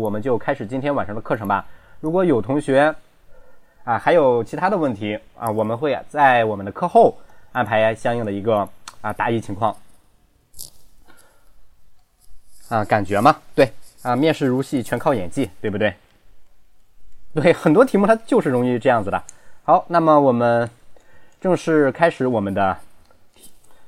我们就开始今天晚上的课程吧。如果有同学啊还有其他的问题啊，我们会在我们的课后安排相应的一个啊答疑情况。啊，感觉嘛，对啊，面试如戏全靠演技，对不对？对，很多题目它就是容易这样子的。好，那么我们正式开始我们的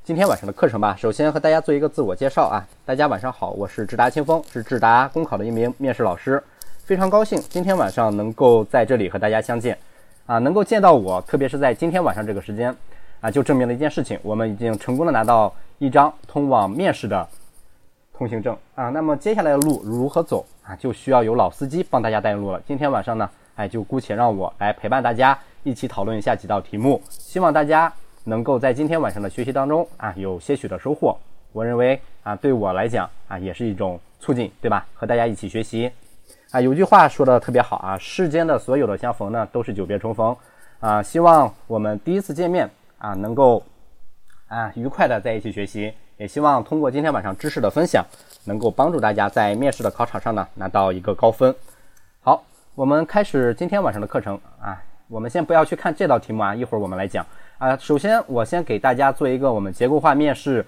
今天晚上的课程吧。首先和大家做一个自我介绍啊，大家晚上好，我是智达清风，是智达公考的一名面试老师，非常高兴今天晚上能够在这里和大家相见啊，能够见到我，特别是在今天晚上这个时间啊，就证明了一件事情，我们已经成功的拿到一张通往面试的。通行证啊，那么接下来的路如何走啊，就需要有老司机帮大家带路了。今天晚上呢，哎，就姑且让我来陪伴大家一起讨论一下几道题目，希望大家能够在今天晚上的学习当中啊，有些许的收获。我认为啊，对我来讲啊，也是一种促进，对吧？和大家一起学习啊，有句话说的特别好啊，世间的所有的相逢呢，都是久别重逢啊。希望我们第一次见面啊，能够啊愉快的在一起学习。也希望通过今天晚上知识的分享，能够帮助大家在面试的考场上呢拿到一个高分。好，我们开始今天晚上的课程啊。我们先不要去看这道题目啊，一会儿我们来讲啊。首先，我先给大家做一个我们结构化面试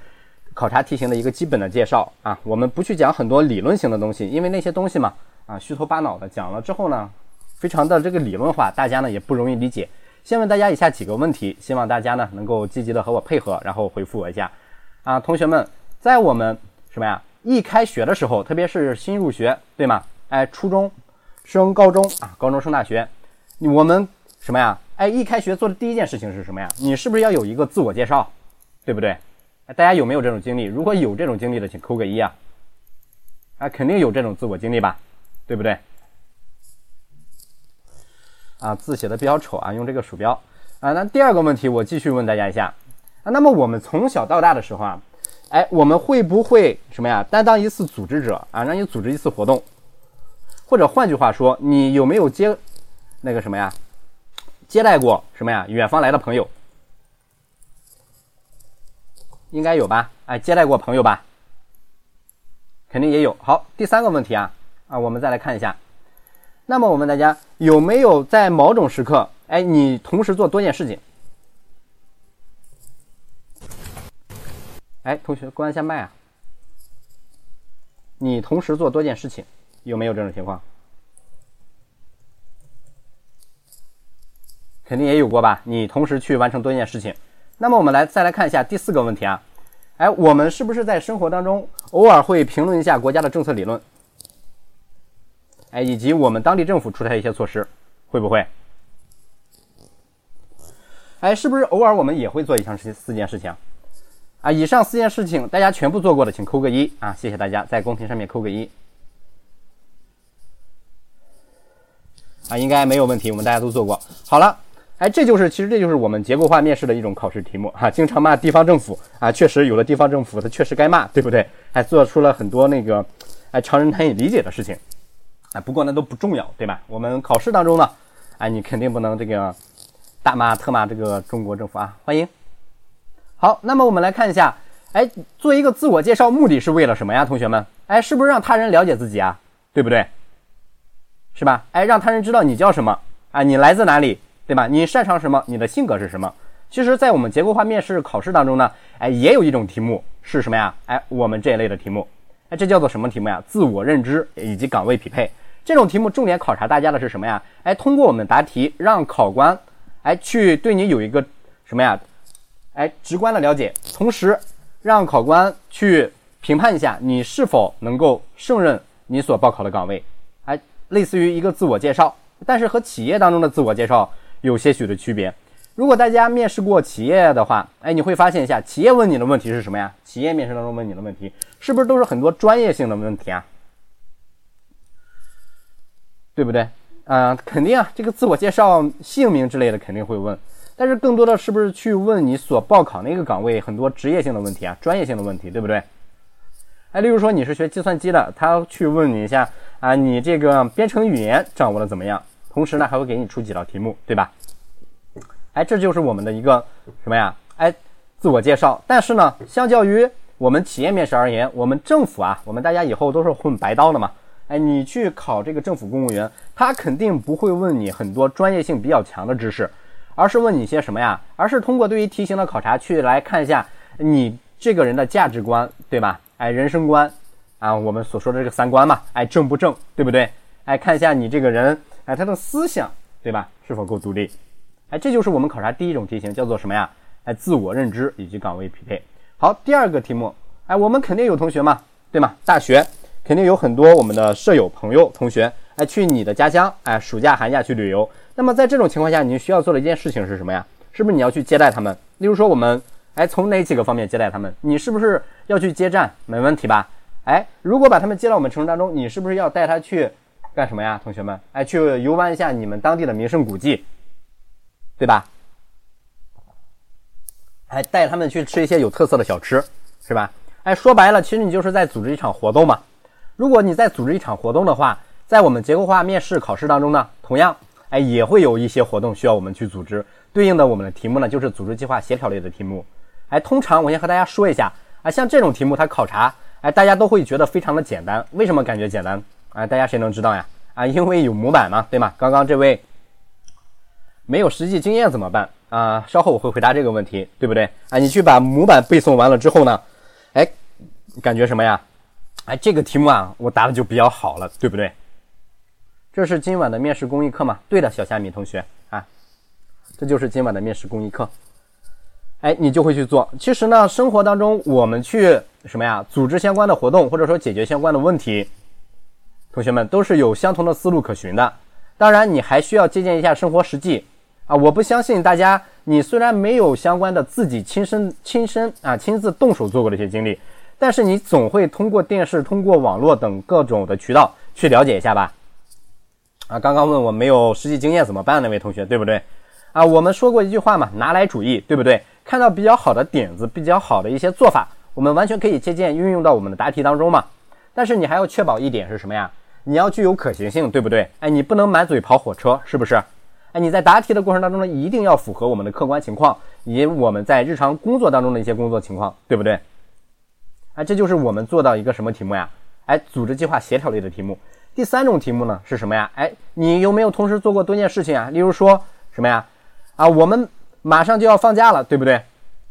考察题型的一个基本的介绍啊。我们不去讲很多理论型的东西，因为那些东西嘛啊虚头巴脑的讲了之后呢，非常的这个理论化，大家呢也不容易理解。先问大家以下几个问题，希望大家呢能够积极的和我配合，然后回复我一下。啊，同学们，在我们什么呀？一开学的时候，特别是新入学，对吗？哎，初中升高中啊，高中升大学，我们什么呀？哎，一开学做的第一件事情是什么呀？你是不是要有一个自我介绍，对不对？大家有没有这种经历？如果有这种经历的，请扣个一啊！啊，肯定有这种自我经历吧，对不对？啊，字写的比较丑啊，用这个鼠标啊。那第二个问题，我继续问大家一下。啊，那么我们从小到大的时候啊，哎，我们会不会什么呀？担当一次组织者啊，让你组织一次活动，或者换句话说，你有没有接那个什么呀？接待过什么呀？远方来的朋友，应该有吧？哎，接待过朋友吧？肯定也有。好，第三个问题啊啊，我们再来看一下。那么我们大家有没有在某种时刻，哎，你同时做多件事情？哎，同学，关一下麦啊！你同时做多件事情，有没有这种情况？肯定也有过吧？你同时去完成多件事情。那么我们来再来看一下第四个问题啊！哎，我们是不是在生活当中偶尔会评论一下国家的政策理论？哎，以及我们当地政府出台一些措施，会不会？哎，是不是偶尔我们也会做以上四四件事情？啊，以上四件事情大家全部做过的，请扣个一啊！谢谢大家在公屏上面扣个一。啊，应该没有问题，我们大家都做过。好了，哎，这就是其实这就是我们结构化面试的一种考试题目哈。经常骂地方政府啊，确实有的地方政府它确实该骂，对不对？还做出了很多那个哎常人难以理解的事情。啊，不过那都不重要，对吧？我们考试当中呢，哎，你肯定不能这个大骂特骂这个中国政府啊！欢迎。好，那么我们来看一下，哎，做一个自我介绍目的是为了什么呀，同学们？哎，是不是让他人了解自己啊？对不对？是吧？哎，让他人知道你叫什么啊？你来自哪里？对吧？你擅长什么？你的性格是什么？其实，在我们结构化面试考试当中呢，哎，也有一种题目是什么呀？哎，我们这一类的题目，哎，这叫做什么题目呀？自我认知以及岗位匹配。这种题目重点考察大家的是什么呀？哎，通过我们答题，让考官哎去对你有一个什么呀？哎，直观的了解，同时让考官去评判一下你是否能够胜任你所报考的岗位。哎，类似于一个自我介绍，但是和企业当中的自我介绍有些许的区别。如果大家面试过企业的话，哎，你会发现一下，企业问你的问题是什么呀？企业面试当中问你的问题，是不是都是很多专业性的问题啊？对不对？啊，肯定啊，这个自我介绍、姓名之类的肯定会问。但是更多的是不是去问你所报考那个岗位很多职业性的问题啊，专业性的问题，对不对？哎，例如说你是学计算机的，他去问你一下啊，你这个编程语言掌握的怎么样？同时呢，还会给你出几道题目，对吧？哎，这就是我们的一个什么呀？哎，自我介绍。但是呢，相较于我们企业面试而言，我们政府啊，我们大家以后都是混白刀的嘛。哎，你去考这个政府公务员，他肯定不会问你很多专业性比较强的知识，而是问你些什么呀？而是通过对于题型的考察去来看一下你这个人的价值观，对吧？哎，人生观啊，我们所说的这个三观嘛，哎，正不正，对不对？哎，看一下你这个人，哎，他的思想，对吧？是否够独立？哎，这就是我们考察第一种题型，叫做什么呀？哎，自我认知以及岗位匹配。好，第二个题目，哎，我们肯定有同学嘛，对吗？大学。肯定有很多我们的舍友、朋友、同学，哎，去你的家乡，哎，暑假、寒假去旅游。那么在这种情况下，你需要做的一件事情是什么呀？是不是你要去接待他们？例如说，我们，哎，从哪几个方面接待他们？你是不是要去接站？没问题吧？哎，如果把他们接到我们城市当中，你是不是要带他去干什么呀？同学们，哎，去游玩一下你们当地的名胜古迹，对吧？还带他们去吃一些有特色的小吃，是吧？哎，说白了，其实你就是在组织一场活动嘛。如果你在组织一场活动的话，在我们结构化面试考试当中呢，同样，哎，也会有一些活动需要我们去组织。对应的我们的题目呢，就是组织计划协调类的题目。哎，通常我先和大家说一下啊，像这种题目它考察，哎，大家都会觉得非常的简单。为什么感觉简单？啊，大家谁能知道呀？啊，因为有模板嘛，对吗？刚刚这位没有实际经验怎么办？啊，稍后我会回答这个问题，对不对？啊，你去把模板背诵完了之后呢，哎，感觉什么呀？哎，这个题目啊，我答的就比较好了，对不对？这是今晚的面试公益课吗？对的，小虾米同学啊，这就是今晚的面试公益课。哎，你就会去做。其实呢，生活当中我们去什么呀？组织相关的活动，或者说解决相关的问题，同学们都是有相同的思路可循的。当然，你还需要借鉴一下生活实际啊。我不相信大家，你虽然没有相关的自己亲身亲身啊亲自动手做过的一些经历。但是你总会通过电视、通过网络等各种的渠道去了解一下吧？啊，刚刚问我没有实际经验怎么办？那位同学，对不对？啊，我们说过一句话嘛，拿来主义，对不对？看到比较好的点子、比较好的一些做法，我们完全可以借鉴运用到我们的答题当中嘛。但是你还要确保一点是什么呀？你要具有可行性，对不对？哎，你不能满嘴跑火车，是不是？哎，你在答题的过程当中呢，一定要符合我们的客观情况，以及我们在日常工作当中的一些工作情况，对不对？哎，这就是我们做到一个什么题目呀？哎，组织计划协调类的题目。第三种题目呢是什么呀？哎，你有没有同时做过多件事情啊？例如说什么呀？啊，我们马上就要放假了，对不对？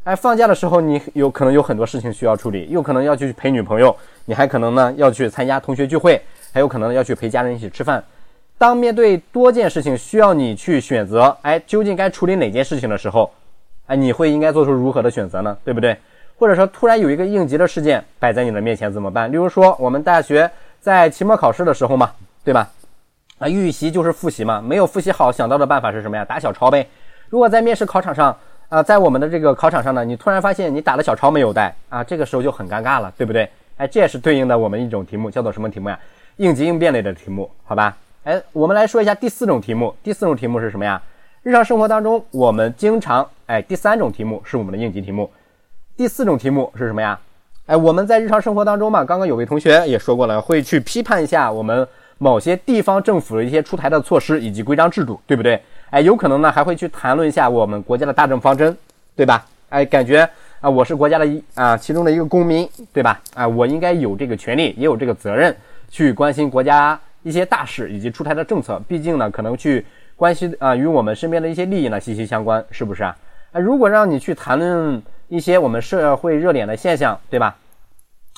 哎，放假的时候你有可能有很多事情需要处理，又可能要去陪女朋友，你还可能呢要去参加同学聚会，还有可能要去陪家人一起吃饭。当面对多件事情需要你去选择，哎，究竟该处理哪件事情的时候，哎，你会应该做出如何的选择呢？对不对？或者说，突然有一个应急的事件摆在你的面前怎么办？例如说，我们大学在期末考试的时候嘛，对吧？啊，预习就是复习嘛，没有复习好，想到的办法是什么呀？打小抄呗。如果在面试考场上，啊，在我们的这个考场上呢，你突然发现你打的小抄没有带啊，这个时候就很尴尬了，对不对？哎，这也是对应的我们一种题目，叫做什么题目呀？应急应变类的题目，好吧？哎，我们来说一下第四种题目。第四种题目是什么呀？日常生活当中我们经常哎，第三种题目是我们的应急题目。第四种题目是什么呀？哎，我们在日常生活当中嘛，刚刚有位同学也说过了，会去批判一下我们某些地方政府的一些出台的措施以及规章制度，对不对？哎，有可能呢还会去谈论一下我们国家的大政方针，对吧？哎，感觉啊，我是国家的一啊其中的一个公民，对吧？啊，我应该有这个权利，也有这个责任去关心国家一些大事以及出台的政策，毕竟呢，可能去关心啊与我们身边的一些利益呢息息相关，是不是啊？啊，如果让你去谈论。一些我们社会热点的现象，对吧？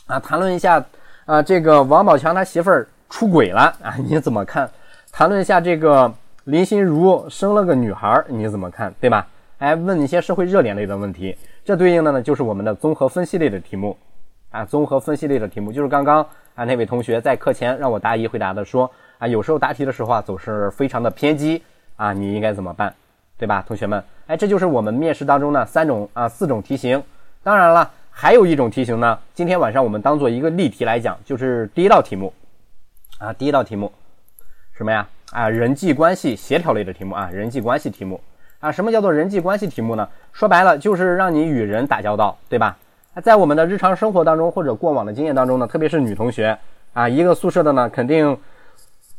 啊，谈论一下啊，这个王宝强他媳妇儿出轨了啊，你怎么看？谈论一下这个林心如生了个女孩，你怎么看？对吧？哎，问一些社会热点类的问题，这对应的呢就是我们的综合分析类的题目啊，综合分析类的题目就是刚刚啊那位同学在课前让我答疑回答的，说啊有时候答题的时候啊总是非常的偏激啊，你应该怎么办？对吧，同学们？哎，这就是我们面试当中呢三种啊四种题型。当然了，还有一种题型呢，今天晚上我们当做一个例题来讲，就是第一道题目啊，第一道题目什么呀？啊，人际关系协调类的题目啊，人际关系题目啊，什么叫做人际关系题目呢？说白了就是让你与人打交道，对吧？在我们的日常生活当中或者过往的经验当中呢，特别是女同学啊，一个宿舍的呢，肯定。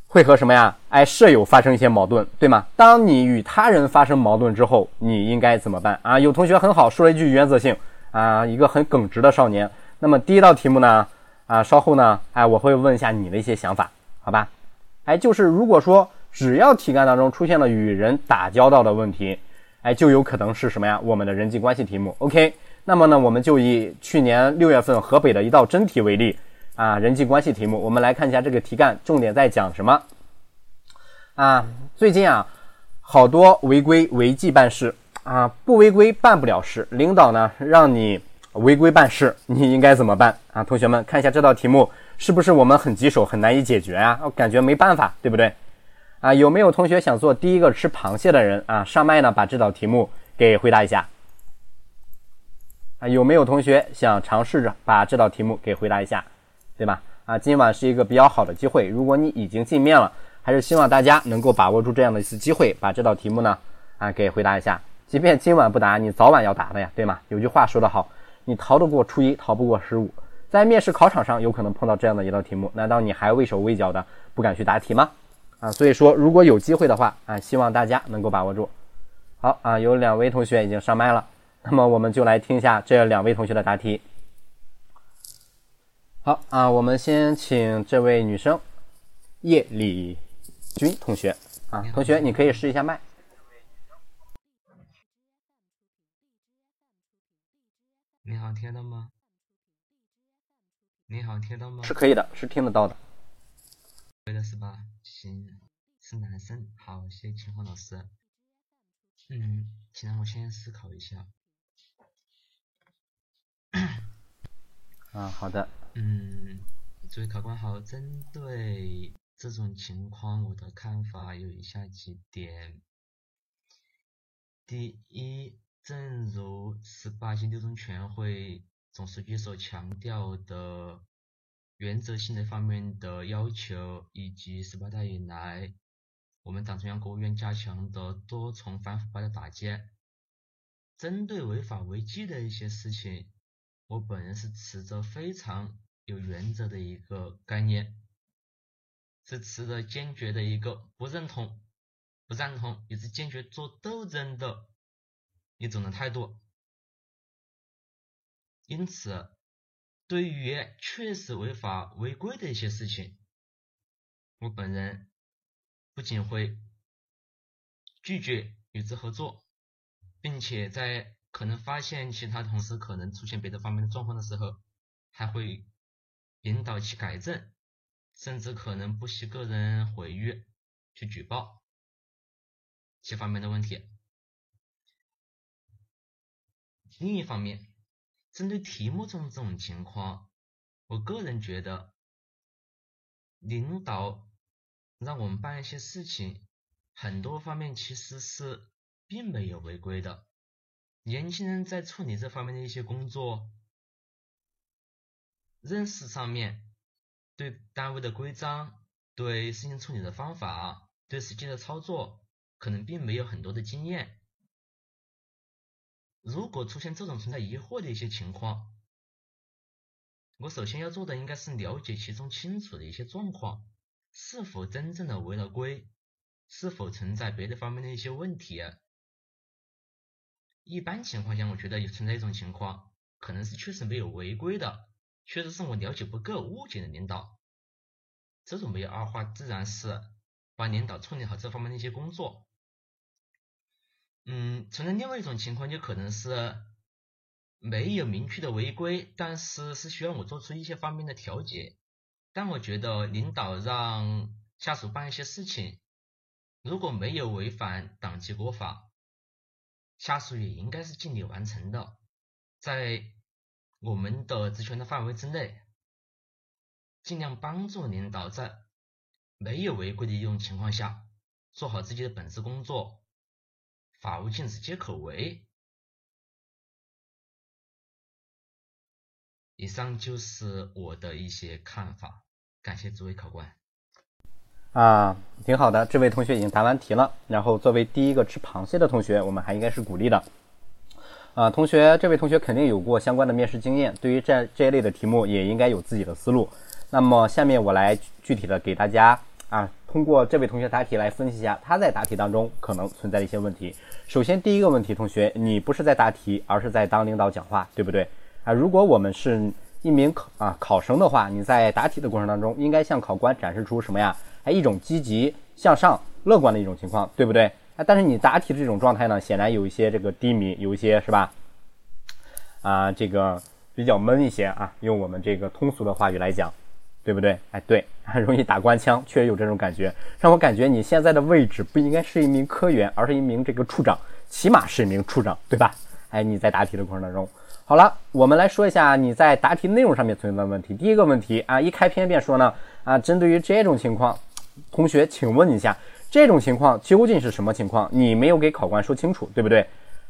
会和什么呀？哎，舍友发生一些矛盾，对吗？当你与他人发生矛盾之后，你应该怎么办啊？有同学很好，说了一句原则性啊，一个很耿直的少年。那么第一道题目呢？啊，稍后呢，哎，我会问一下你的一些想法好吧？哎，就是如果说只要题干当中出现了与人打交道的问题，哎，就有可能是什么呀？我们的人际关系题目。OK，那么呢，我们就以去年六月份河北的一道真题为例啊，人际关系题目，我们来看一下这个题干重点在讲什么啊？最近啊，好多违规违纪办事啊，不违规办不了事，领导呢让你违规办事，你应该怎么办啊？同学们看一下这道题目是不是我们很棘手，很难以解决啊？我感觉没办法，对不对？啊，有没有同学想做第一个吃螃蟹的人啊？上麦呢，把这道题目给回答一下。有没有同学想尝试着把这道题目给回答一下，对吧？啊，今晚是一个比较好的机会，如果你已经进面了，还是希望大家能够把握住这样的一次机会，把这道题目呢啊给回答一下。即便今晚不答，你早晚要答的呀，对吗？有句话说得好，你逃得过初一，逃不过十五。在面试考场上有可能碰到这样的一道题目，难道你还畏手畏脚的不敢去答题吗？啊，所以说如果有机会的话啊，希望大家能够把握住。好啊，有两位同学已经上麦了，那么我们就来听一下这两位同学的答题。好啊，我们先请这位女生叶李军同学啊，同学你可以试一下麦。你好，听到吗？你好，听到吗？是可以的，是听得到的。对的是吧？行，是男生。好，谢谢秦昊老师。嗯，请让我先思考一下。啊，好的。嗯，诸位考官好，针对这种情况，我的看法有以下几点。第一，正如十八届六中全会总书记所强调的。原则性的方面的要求，以及十八大以来我们党中央、国务院加强的多重反腐败的打击，针对违法违纪的一些事情，我本人是持着非常有原则的一个概念，是持着坚决的一个不认同、不赞同，也是坚决做斗争的一种的态度，因此。对于确实违法违规的一些事情，我本人不仅会拒绝与之合作，并且在可能发现其他同事可能出现别的方面的状况的时候，还会引导其改正，甚至可能不惜个人毁誉去举报其方面的问题。另一方面，针对题目中这种情况，我个人觉得，领导让我们办一些事情，很多方面其实是并没有违规的。年轻人在处理这方面的一些工作，认识上面，对单位的规章、对事情处理的方法、对实际的操作，可能并没有很多的经验。如果出现这种存在疑惑的一些情况，我首先要做的应该是了解其中清楚的一些状况，是否真正的违了规，是否存在别的方面的一些问题。一般情况下，我觉得也存在一种情况，可能是确实没有违规的，确实是我了解不够，误解了领导。这种没有二话，自然是帮领导处理好这方面的一些工作。嗯，存在另外一种情况，就可能是没有明确的违规，但是是需要我做出一些方面的调节。但我觉得领导让下属办一些事情，如果没有违反党纪国法，下属也应该是尽力完成的，在我们的职权的范围之内，尽量帮助领导在没有违规的一种情况下，做好自己的本职工作。法无禁止皆可为。以上就是我的一些看法，感谢诸位考官。啊，挺好的，这位同学已经答完题了。然后作为第一个吃螃蟹的同学，我们还应该是鼓励的。啊，同学，这位同学肯定有过相关的面试经验，对于这这一类的题目也应该有自己的思路。那么下面我来具体的给大家。啊，通过这位同学答题来分析一下他在答题当中可能存在的一些问题。首先，第一个问题，同学，你不是在答题，而是在当领导讲话，对不对？啊，如果我们是一名考啊考生的话，你在答题的过程当中，应该向考官展示出什么呀？哎，一种积极向上、乐观的一种情况，对不对？啊，但是你答题的这种状态呢，显然有一些这个低迷，有一些是吧？啊，这个比较闷一些啊，用我们这个通俗的话语来讲，对不对？哎，对，很 容易打官腔，确实有这种感觉，让我感觉你现在的位置不应该是一名科员，而是一名这个处长，起码是一名处长，对吧？哎，你在答题的过程当中，好了，我们来说一下你在答题内容上面存在的问题。第一个问题啊，一开篇便说呢，啊，针对于这种情况，同学，请问一下，这种情况究竟是什么情况？你没有给考官说清楚，对不对？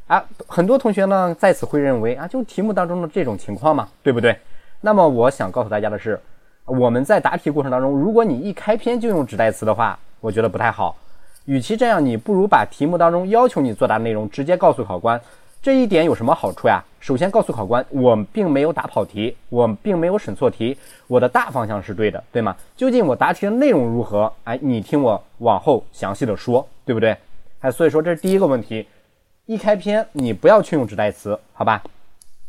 啊，很多同学呢在此会认为啊，就题目当中的这种情况嘛，对不对？那么我想告诉大家的是，我们在答题过程当中，如果你一开篇就用指代词的话，我觉得不太好。与其这样，你不如把题目当中要求你作答内容直接告诉考官。这一点有什么好处呀？首先告诉考官，我并没有答跑题，我并没有审错题，我的大方向是对的，对吗？究竟我答题的内容如何？哎，你听我往后详细的说，对不对？哎，所以说这是第一个问题，一开篇你不要去用指代词，好吧？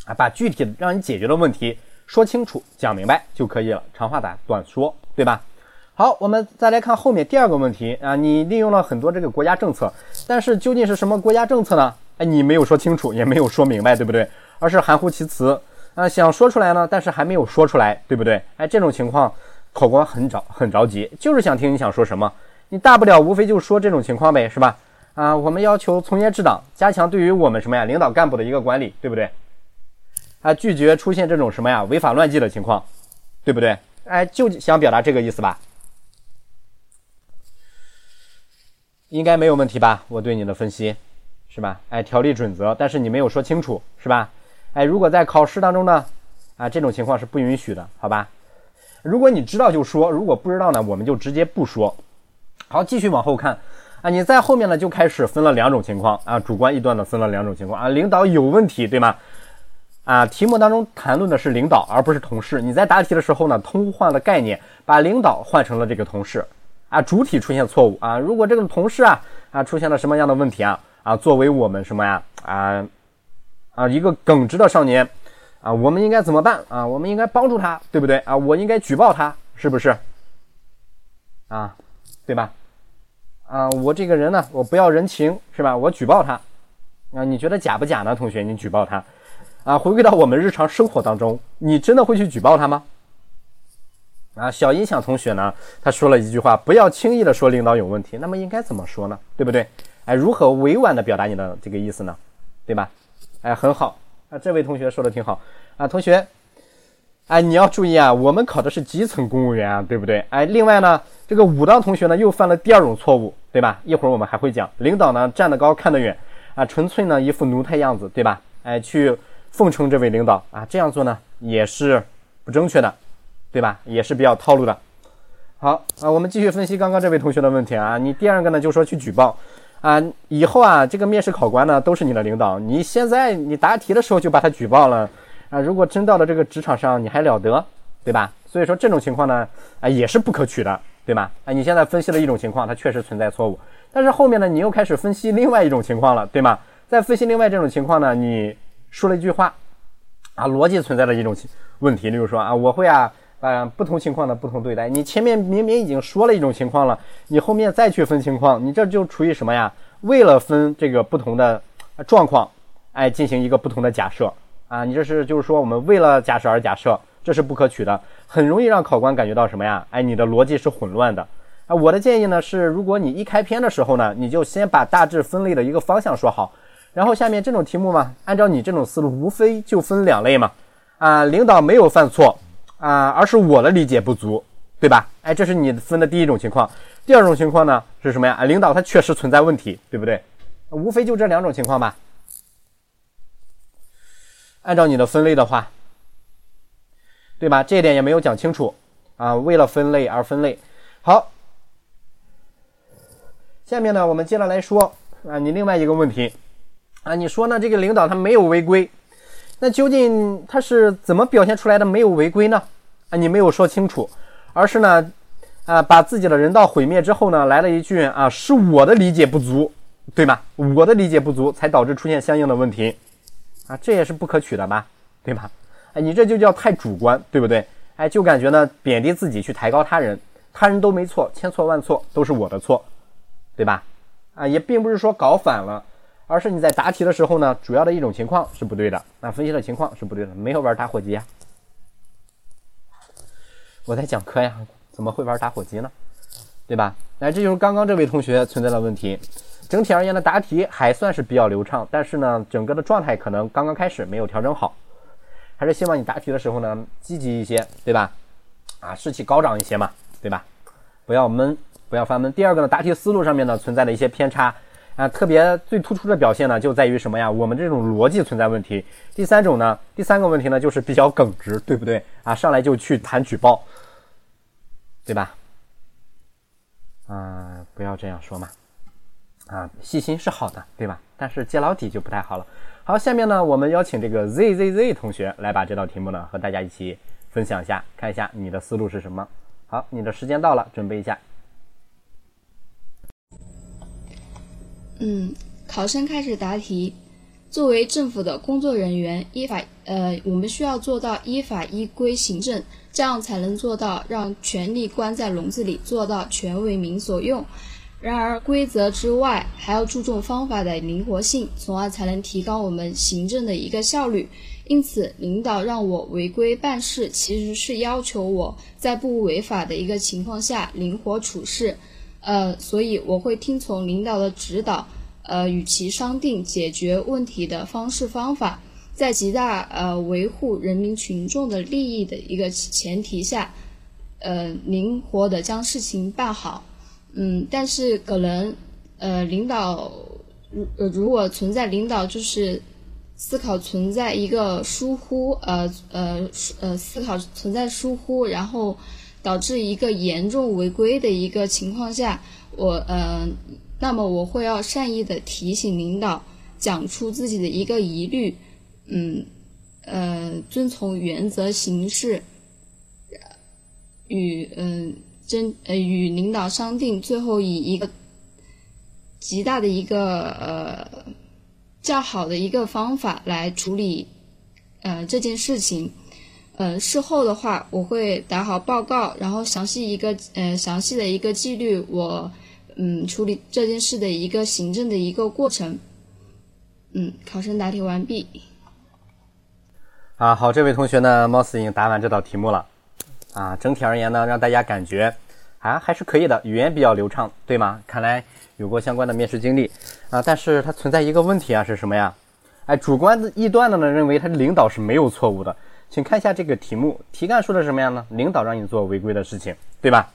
啊，把具体的让你解决的问题说清楚、讲明白就可以了，长话短短说，对吧？好，我们再来看后面第二个问题啊，你利用了很多这个国家政策，但是究竟是什么国家政策呢？哎，你没有说清楚，也没有说明白，对不对？而是含糊其辞啊，想说出来呢，但是还没有说出来，对不对？哎，这种情况，考官很着很着急，就是想听你想说什么。你大不了无非就说这种情况呗，是吧？啊，我们要求从严治党，加强对于我们什么呀领导干部的一个管理，对不对？啊，拒绝出现这种什么呀违法乱纪的情况，对不对？哎，就想表达这个意思吧？应该没有问题吧？我对你的分析。是吧？哎，条例准则，但是你没有说清楚，是吧？哎，如果在考试当中呢，啊，这种情况是不允许的，好吧？如果你知道就说，如果不知道呢，我们就直接不说。好，继续往后看，啊，你在后面呢就开始分了两种情况啊，主观臆断的分了两种情况啊，领导有问题，对吗？啊，题目当中谈论的是领导，而不是同事。你在答题的时候呢，通换了概念，把领导换成了这个同事，啊，主体出现错误啊，如果这个同事啊啊出现了什么样的问题啊？啊，作为我们什么呀？啊啊，一个耿直的少年啊，我们应该怎么办啊？我们应该帮助他，对不对啊？我应该举报他，是不是？啊，对吧？啊，我这个人呢，我不要人情，是吧？我举报他啊，你觉得假不假呢？同学，你举报他啊？回归到我们日常生活当中，你真的会去举报他吗？啊，小音响同学呢，他说了一句话：不要轻易的说领导有问题。那么应该怎么说呢？对不对？哎，如何委婉的表达你的这个意思呢？对吧？哎，很好啊，这位同学说的挺好啊，同学，哎，你要注意啊，我们考的是基层公务员啊，对不对？哎，另外呢，这个武当同学呢又犯了第二种错误，对吧？一会儿我们还会讲，领导呢站得高看得远啊，纯粹呢一副奴才样子，对吧？哎，去奉承这位领导啊，这样做呢也是不正确的，对吧？也是比较套路的。好啊，我们继续分析刚刚这位同学的问题啊，你第二个呢就说去举报。啊，以后啊，这个面试考官呢都是你的领导。你现在你答题的时候就把他举报了啊，如果真到了这个职场上，你还了得，对吧？所以说这种情况呢，啊也是不可取的，对吧？啊，你现在分析了一种情况，它确实存在错误，但是后面呢，你又开始分析另外一种情况了，对吗？在分析另外这种情况呢，你说了一句话，啊，逻辑存在的一种问题，例如说啊，我会啊。啊，不同情况的不同对待。你前面明明已经说了一种情况了，你后面再去分情况，你这就处于什么呀？为了分这个不同的状况，哎，进行一个不同的假设啊，你这是就是说我们为了假设而假设，这是不可取的，很容易让考官感觉到什么呀？哎，你的逻辑是混乱的啊。我的建议呢是，如果你一开篇的时候呢，你就先把大致分类的一个方向说好，然后下面这种题目嘛，按照你这种思路，无非就分两类嘛，啊，领导没有犯错。啊，而是我的理解不足，对吧？哎，这是你分的第一种情况。第二种情况呢是什么呀？领导他确实存在问题，对不对？无非就这两种情况吧。按照你的分类的话，对吧？这一点也没有讲清楚啊。为了分类而分类。好，下面呢，我们接着来说啊，你另外一个问题啊，你说呢？这个领导他没有违规。那究竟他是怎么表现出来的没有违规呢？啊，你没有说清楚，而是呢，啊，把自己的人道毁灭之后呢，来了一句啊，是我的理解不足，对吗？我的理解不足才导致出现相应的问题，啊，这也是不可取的吧，对吧？哎，你这就叫太主观，对不对？哎，就感觉呢贬低自己去抬高他人，他人都没错，千错万错都是我的错，对吧？啊，也并不是说搞反了，而是你在答题的时候呢，主要的一种情况是不对的，那分析的情况是不对的，没有玩打火机呀。我在讲课呀，怎么会玩打火机呢？对吧？那这就是刚刚这位同学存在的问题。整体而言呢，答题还算是比较流畅，但是呢，整个的状态可能刚刚开始没有调整好。还是希望你答题的时候呢，积极一些，对吧？啊，士气高涨一些嘛，对吧？不要闷，不要发闷。第二个呢，答题思路上面呢存在的一些偏差啊，特别最突出的表现呢就在于什么呀？我们这种逻辑存在问题。第三种呢，第三个问题呢就是比较耿直，对不对？啊，上来就去谈举报，对吧？啊，不要这样说嘛。啊，细心是好的，对吧？但是揭老底就不太好了。好，下面呢，我们邀请这个 Z Z Z 同学来把这道题目呢和大家一起分享一下，看一下你的思路是什么。好，你的时间到了，准备一下。嗯，考生开始答题。作为政府的工作人员，依法呃，我们需要做到依法依规行政，这样才能做到让权力关在笼子里，做到权为民所用。然而，规则之外，还要注重方法的灵活性，从而才能提高我们行政的一个效率。因此，领导让我违规办事，其实是要求我在不违法的一个情况下灵活处事。呃，所以我会听从领导的指导，呃，与其商定解决问题的方式方法，在极大呃维护人民群众的利益的一个前提下，呃，灵活的将事情办好。嗯，但是可能，呃，领导如呃如果存在领导就是思考存在一个疏忽，呃呃呃思考存在疏忽，然后导致一个严重违规的一个情况下，我呃，那么我会要善意的提醒领导，讲出自己的一个疑虑，嗯呃，遵从原则行事，与嗯。真呃与领导商定，最后以一个极大的一个呃较好的一个方法来处理呃这件事情。嗯事后的话，我会打好报告，然后详细一个呃详细的一个纪律，我嗯处理这件事的一个行政的一个过程。嗯，考生答题完毕。啊，好，这位同学呢，貌似已经答完这道题目了。啊，整体而言呢，让大家感觉啊还是可以的，语言比较流畅，对吗？看来有过相关的面试经历啊。但是它存在一个问题啊，是什么呀？哎，主观的臆断的呢，认为他领导是没有错误的。请看一下这个题目，题干说的什么样呢？领导让你做违规的事情，对吧？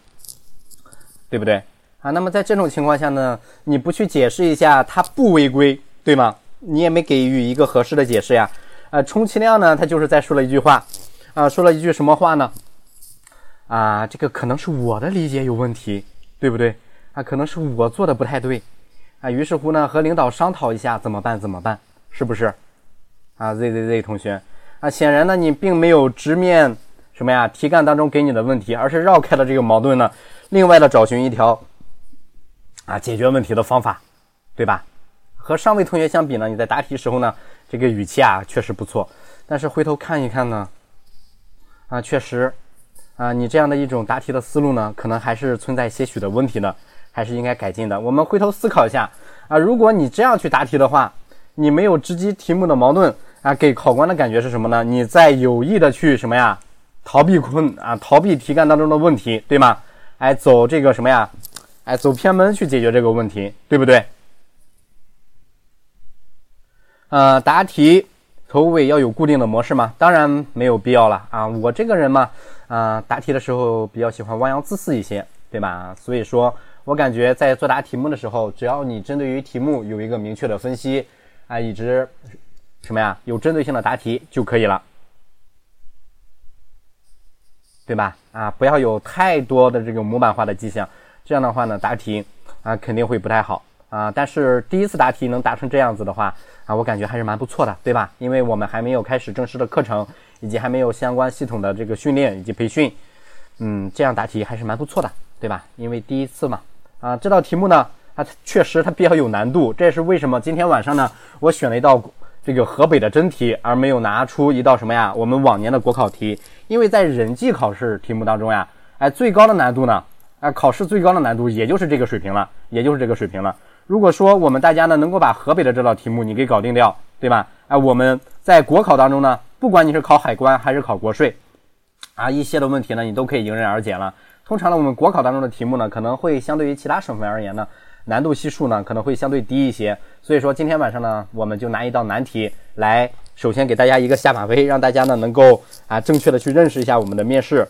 对不对？啊，那么在这种情况下呢，你不去解释一下他不违规，对吗？你也没给予一个合适的解释呀。呃，充其量呢，他就是在说了一句话，啊，说了一句什么话呢？啊，这个可能是我的理解有问题，对不对？啊，可能是我做的不太对，啊，于是乎呢，和领导商讨一下怎么办？怎么办？是不是？啊，Z Z Z 同学，啊，显然呢，你并没有直面什么呀？题干当中给你的问题，而是绕开了这个矛盾呢，另外的找寻一条啊解决问题的方法，对吧？和上位同学相比呢，你在答题时候呢，这个语气啊确实不错，但是回头看一看呢，啊，确实。啊，你这样的一种答题的思路呢，可能还是存在些许的问题的，还是应该改进的。我们回头思考一下啊，如果你这样去答题的话，你没有直击题目的矛盾啊，给考官的感觉是什么呢？你在有意的去什么呀？逃避困啊，逃避题干当中的问题，对吗？哎，走这个什么呀？哎，走偏门去解决这个问题，对不对？呃，答题头尾要有固定的模式吗？当然没有必要了啊，我这个人嘛。啊，答题的时候比较喜欢汪洋恣肆一些，对吧？所以说我感觉在作答题目的时候，只要你针对于题目有一个明确的分析，啊，以及什么呀，有针对性的答题就可以了，对吧？啊，不要有太多的这个模板化的迹象，这样的话呢，答题啊肯定会不太好啊。但是第一次答题能答成这样子的话，啊，我感觉还是蛮不错的，对吧？因为我们还没有开始正式的课程。以及还没有相关系统的这个训练以及培训，嗯，这样答题还是蛮不错的，对吧？因为第一次嘛，啊，这道题目呢，它确实它比较有难度，这也是为什么今天晚上呢，我选了一道这个河北的真题，而没有拿出一道什么呀？我们往年的国考题，因为在人际考试题目当中呀，哎，最高的难度呢，哎，考试最高的难度也就是这个水平了，也就是这个水平了。如果说我们大家呢能够把河北的这道题目你给搞定掉，对吧？哎，我们在国考当中呢，不管你是考海关还是考国税，啊，一些的问题呢你都可以迎刃而解了。通常呢，我们国考当中的题目呢，可能会相对于其他省份而言呢。难度系数呢可能会相对低一些，所以说今天晚上呢，我们就拿一道难题来，首先给大家一个下马威，让大家呢能够啊正确的去认识一下我们的面试，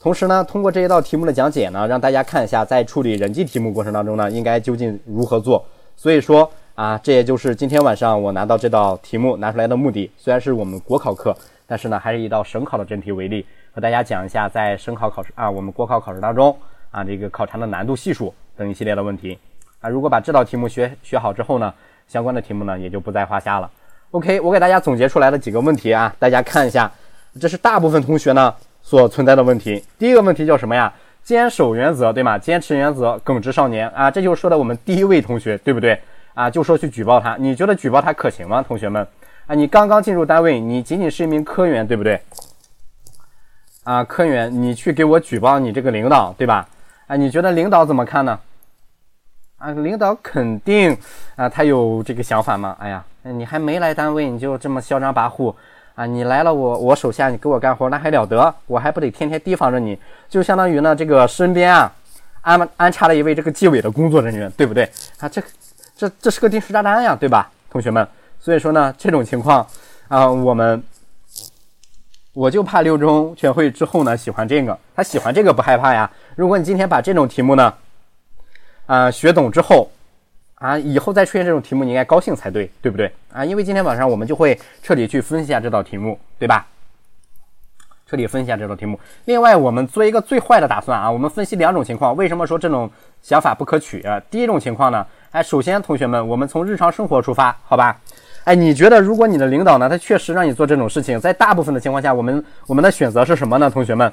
同时呢，通过这一道题目的讲解呢，让大家看一下在处理人际题目过程当中呢，应该究竟如何做。所以说啊，这也就是今天晚上我拿到这道题目拿出来的目的。虽然是我们国考课，但是呢，还是一道省考的真题为例，和大家讲一下在省考考试啊，我们国考考试当中啊，这个考察的难度系数等一系列的问题。啊，如果把这道题目学学好之后呢，相关的题目呢也就不在话下了。OK，我给大家总结出来的几个问题啊，大家看一下，这是大部分同学呢所存在的问题。第一个问题叫什么呀？坚守原则，对吗？坚持原则，耿直少年啊，这就是说的我们第一位同学，对不对？啊，就说去举报他，你觉得举报他可行吗？同学们，啊，你刚刚进入单位，你仅仅是一名科员，对不对？啊，科员，你去给我举报你这个领导，对吧？啊，你觉得领导怎么看呢？啊，领导肯定啊，他有这个想法吗？哎呀，你还没来单位，你就这么嚣张跋扈啊！你来了，我我手下，你给我干活，那还了得？我还不得天天提防着你？就相当于呢，这个身边啊，安安插了一位这个纪委的工作人员，对不对？啊，这这这是个定时炸弹呀，对吧，同学们？所以说呢，这种情况啊，我们我就怕六中全会之后呢，喜欢这个，他喜欢这个不害怕呀。如果你今天把这种题目呢，啊，学懂之后，啊，以后再出现这种题目，你应该高兴才对，对不对？啊，因为今天晚上我们就会彻底去分析一下这道题目，对吧？彻底分析一下这道题目。另外，我们做一个最坏的打算啊，我们分析两种情况。为什么说这种想法不可取啊？第一种情况呢，哎，首先同学们，我们从日常生活出发，好吧？哎，你觉得如果你的领导呢，他确实让你做这种事情，在大部分的情况下，我们我们的选择是什么呢？同学们？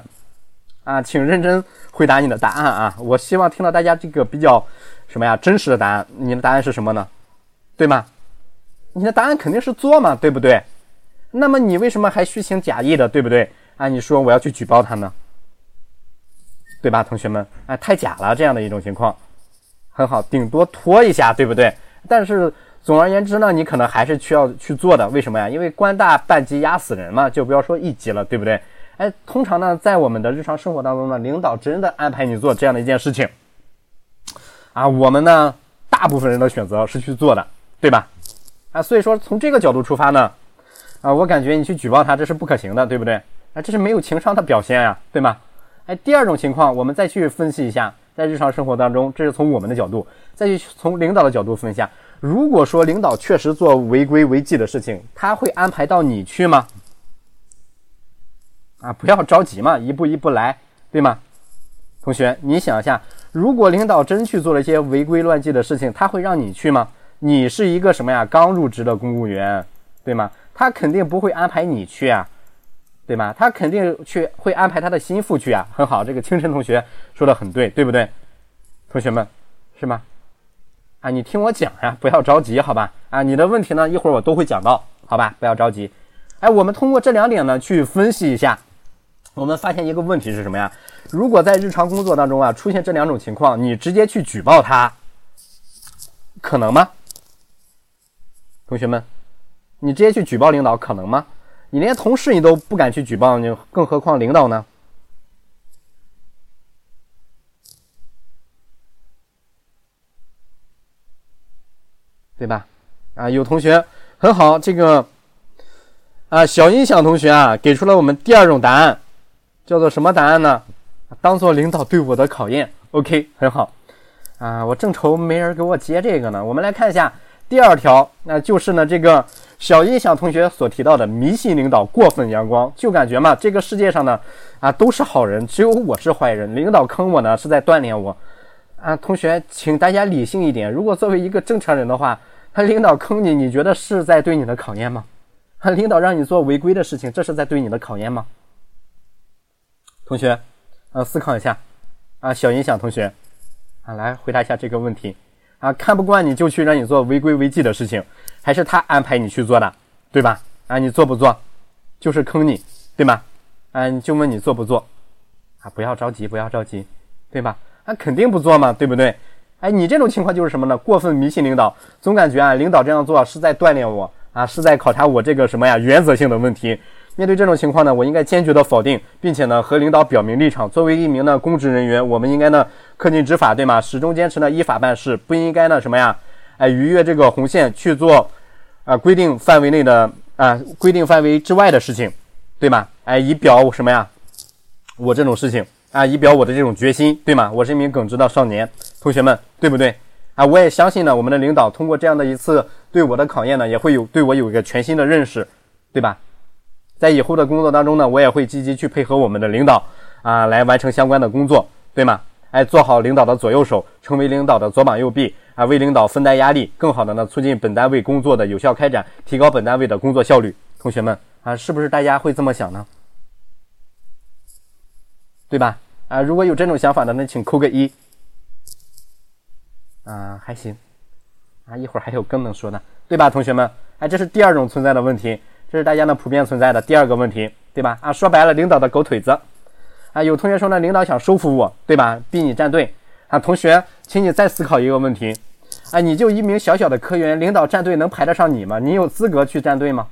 啊，请认真回答你的答案啊！我希望听到大家这个比较什么呀真实的答案。你的答案是什么呢？对吗？你的答案肯定是做嘛，对不对？那么你为什么还虚情假意的，对不对？啊，你说我要去举报他呢，对吧，同学们？啊，太假了，这样的一种情况，很好，顶多拖一下，对不对？但是总而言之呢，你可能还是需要去做的。为什么呀？因为官大半级压死人嘛，就不要说一级了，对不对？哎，通常呢，在我们的日常生活当中呢，领导真的安排你做这样的一件事情，啊，我们呢，大部分人的选择是去做的，对吧？啊，所以说从这个角度出发呢，啊，我感觉你去举报他这是不可行的，对不对？啊，这是没有情商的表现呀，对吗？哎，第二种情况，我们再去分析一下，在日常生活当中，这是从我们的角度，再去从领导的角度分析下，如果说领导确实做违规违纪的事情，他会安排到你去吗？啊，不要着急嘛，一步一步来，对吗？同学，你想一下，如果领导真去做了一些违规乱纪的事情，他会让你去吗？你是一个什么呀？刚入职的公务员，对吗？他肯定不会安排你去啊，对吗？他肯定去会安排他的心腹去啊。很好，这个清晨同学说的很对，对不对？同学们，是吗？啊，你听我讲呀，不要着急，好吧？啊，你的问题呢，一会儿我都会讲到，好吧？不要着急。哎，我们通过这两点呢，去分析一下。我们发现一个问题是什么呀？如果在日常工作当中啊出现这两种情况，你直接去举报他，可能吗？同学们，你直接去举报领导可能吗？你连同事你都不敢去举报，你更何况领导呢？对吧？啊，有同学很好，这个啊小音响同学啊给出了我们第二种答案。叫做什么答案呢？当做领导对我的考验。OK，很好。啊，我正愁没人给我接这个呢。我们来看一下第二条，那就是呢这个小音响同学所提到的迷信领导、过分阳光，就感觉嘛这个世界上呢啊都是好人，只有我是坏人。领导坑我呢是在锻炼我。啊，同学，请大家理性一点。如果作为一个正常人的话，他领导坑你，你觉得是在对你的考验吗？他 领导让你做违规的事情，这是在对你的考验吗？同学，呃，思考一下，啊，小音响同学，啊，来回答一下这个问题，啊，看不惯你就去让你做违规违纪的事情，还是他安排你去做的？对吧？啊，你做不做？就是坑你，对吧？啊，就问你做不做？啊，不要着急，不要着急，对吧？啊，肯定不做嘛，对不对？哎，你这种情况就是什么呢？过分迷信领导，总感觉啊，领导这样做是在锻炼我啊，是在考察我这个什么呀？原则性的问题。面对这种情况呢，我应该坚决的否定，并且呢，和领导表明立场。作为一名呢公职人员，我们应该呢恪尽执法，对吗？始终坚持呢依法办事，不应该呢什么呀？哎，逾越这个红线去做啊规定范围内的啊规定范围之外的事情，对吗？哎，以表什么呀？我这种事情。啊，以表我的这种决心，对吗？我是一名耿直的少年，同学们，对不对？啊，我也相信呢，我们的领导通过这样的一次对我的考验呢，也会有对我有一个全新的认识，对吧？在以后的工作当中呢，我也会积极去配合我们的领导啊，来完成相关的工作，对吗？哎，做好领导的左右手，成为领导的左膀右臂啊，为领导分担压力，更好的呢促进本单位工作的有效开展，提高本单位的工作效率。同学们啊，是不是大家会这么想呢？对吧？啊，如果有这种想法的，那请扣个一。啊，还行。啊，一会儿还有更能说的，对吧，同学们？哎，这是第二种存在的问题，这是大家呢普遍存在的第二个问题，对吧？啊，说白了，领导的狗腿子。啊，有同学说呢，领导想收服我，对吧？逼你站队。啊，同学，请你再思考一个问题。啊，你就一名小小的科员，领导站队能排得上你吗？你有资格去站队吗？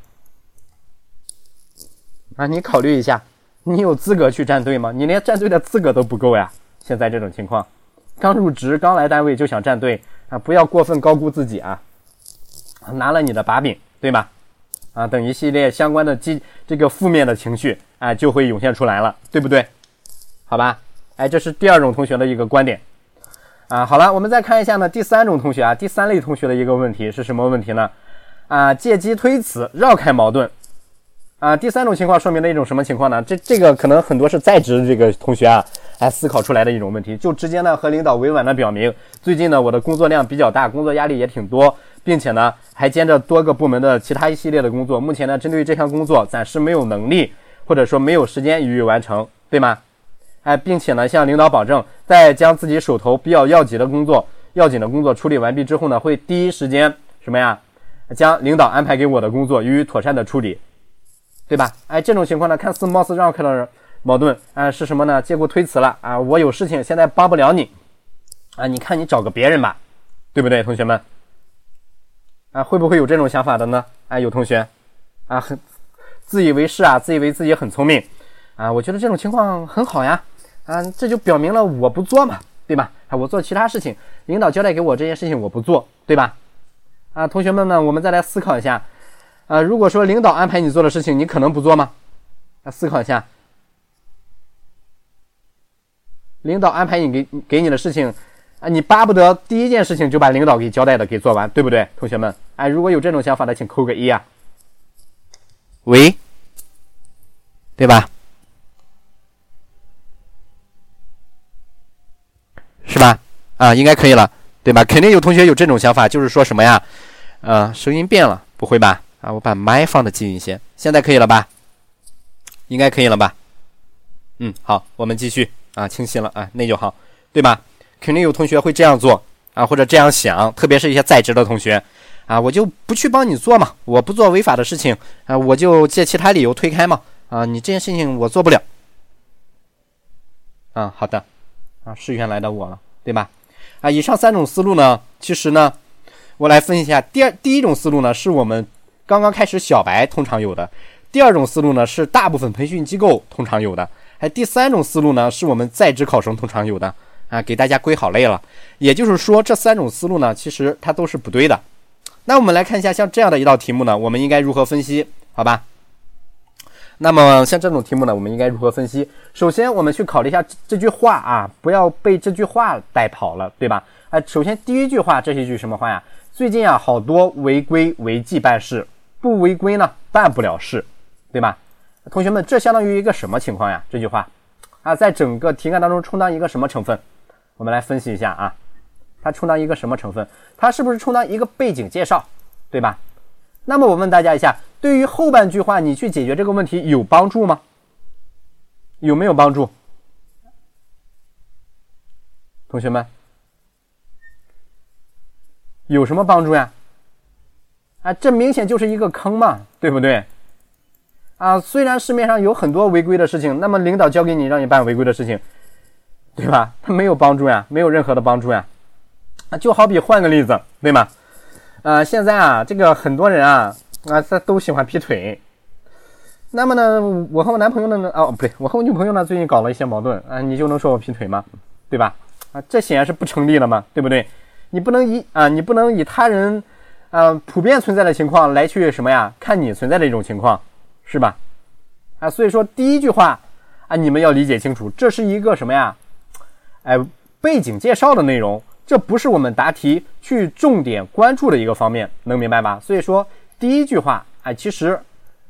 啊，你考虑一下。你有资格去站队吗？你连站队的资格都不够呀！现在这种情况，刚入职刚来单位就想站队啊，不要过分高估自己啊！拿了你的把柄，对吧？啊，等一系列相关的积这个负面的情绪啊，就会涌现出来了，对不对？好吧，哎，这是第二种同学的一个观点啊。好了，我们再看一下呢，第三种同学啊，第三类同学的一个问题是什么问题呢？啊，借机推辞，绕开矛盾。啊，第三种情况说明了一种什么情况呢？这这个可能很多是在职这个同学啊，来思考出来的一种问题，就直接呢和领导委婉的表明，最近呢我的工作量比较大，工作压力也挺多，并且呢还兼着多个部门的其他一系列的工作，目前呢针对这项工作暂时没有能力或者说没有时间予以完成，对吗？哎，并且呢向领导保证，在将自己手头比较要紧的工作、要紧的工作处理完毕之后呢，会第一时间什么呀，将领导安排给我的工作予以妥善的处理。对吧？哎，这种情况呢，看似貌似让开了矛盾，啊，是什么呢？结果推辞了啊！我有事情，现在帮不了你，啊，你看你找个别人吧，对不对，同学们？啊，会不会有这种想法的呢？啊，有同学，啊，很自以为是啊，自以为自己很聪明，啊，我觉得这种情况很好呀，啊，这就表明了我不做嘛，对吧？啊，我做其他事情，领导交代给我这件事情我不做，对吧？啊，同学们呢，我们再来思考一下。啊，如果说领导安排你做的事情，你可能不做吗？啊，思考一下，领导安排你给给你的事情，啊，你巴不得第一件事情就把领导给交代的给做完，对不对，同学们？哎，如果有这种想法的，请扣个一啊。喂，对吧？是吧？啊，应该可以了，对吧？肯定有同学有这种想法，就是说什么呀？啊，声音变了，不会吧？啊，我把麦放的近一些，现在可以了吧？应该可以了吧？嗯，好，我们继续啊，清晰了啊，那就好，对吧？肯定有同学会这样做啊，或者这样想，特别是一些在职的同学啊，我就不去帮你做嘛，我不做违法的事情啊，我就借其他理由推开嘛啊，你这件事情我做不了啊，好的啊，是原来的我了，对吧？啊，以上三种思路呢，其实呢，我来分析一下，第二第一种思路呢，是我们。刚刚开始，小白通常有的。第二种思路呢，是大部分培训机构通常有的。还第三种思路呢，是我们在职考生通常有的。啊，给大家归好类了。也就是说，这三种思路呢，其实它都是不对的。那我们来看一下，像这样的一道题目呢，我们应该如何分析？好吧。那么像这种题目呢，我们应该如何分析？首先，我们去考虑一下这句话啊，不要被这句话带跑了，对吧？哎，首先第一句话，这是一句什么话呀？最近啊，好多违规违纪办事。不违规呢，办不了事，对吧？同学们，这相当于一个什么情况呀？这句话啊，在整个题干当中充当一个什么成分？我们来分析一下啊，它充当一个什么成分？它是不是充当一个背景介绍，对吧？那么我问大家一下，对于后半句话，你去解决这个问题有帮助吗？有没有帮助？同学们，有什么帮助呀？啊，这明显就是一个坑嘛，对不对？啊，虽然市面上有很多违规的事情，那么领导交给你让你办违规的事情，对吧？他没有帮助呀，没有任何的帮助呀。啊，就好比换个例子，对吗？啊，现在啊，这个很多人啊，啊，他都喜欢劈腿。那么呢，我和我男朋友呢，哦，不对，我和我女朋友呢，最近搞了一些矛盾啊，你就能说我劈腿吗？对吧？啊，这显然是不成立的嘛，对不对？你不能以啊，你不能以他人啊普遍存在的情况来去什么呀？看你存在的一种情况。是吧？啊，所以说第一句话啊，你们要理解清楚，这是一个什么呀？哎，背景介绍的内容，这不是我们答题去重点关注的一个方面，能明白吧？所以说第一句话，哎，其实，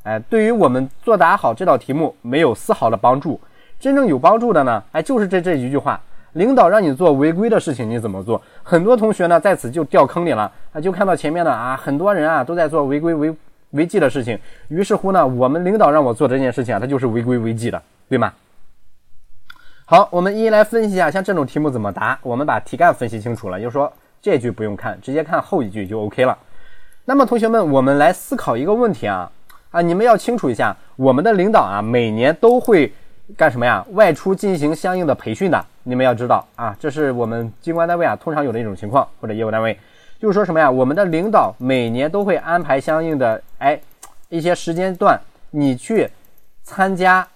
哎，对于我们作答好这道题目没有丝毫的帮助。真正有帮助的呢，哎，就是这这一句话，领导让你做违规的事情，你怎么做？很多同学呢，在此就掉坑里了啊，就看到前面的啊，很多人啊都在做违规违。违纪的事情，于是乎呢，我们领导让我做这件事情啊，它就是违规违纪的，对吗？好，我们一一来分析一下，像这种题目怎么答？我们把题干分析清楚了，就是说这句不用看，直接看后一句就 OK 了。那么同学们，我们来思考一个问题啊啊，你们要清楚一下，我们的领导啊，每年都会干什么呀？外出进行相应的培训的，你们要知道啊，这是我们机关单位啊通常有的一种情况，或者业务单位。就是说什么呀？我们的领导每年都会安排相应的哎一些时间段，你去参加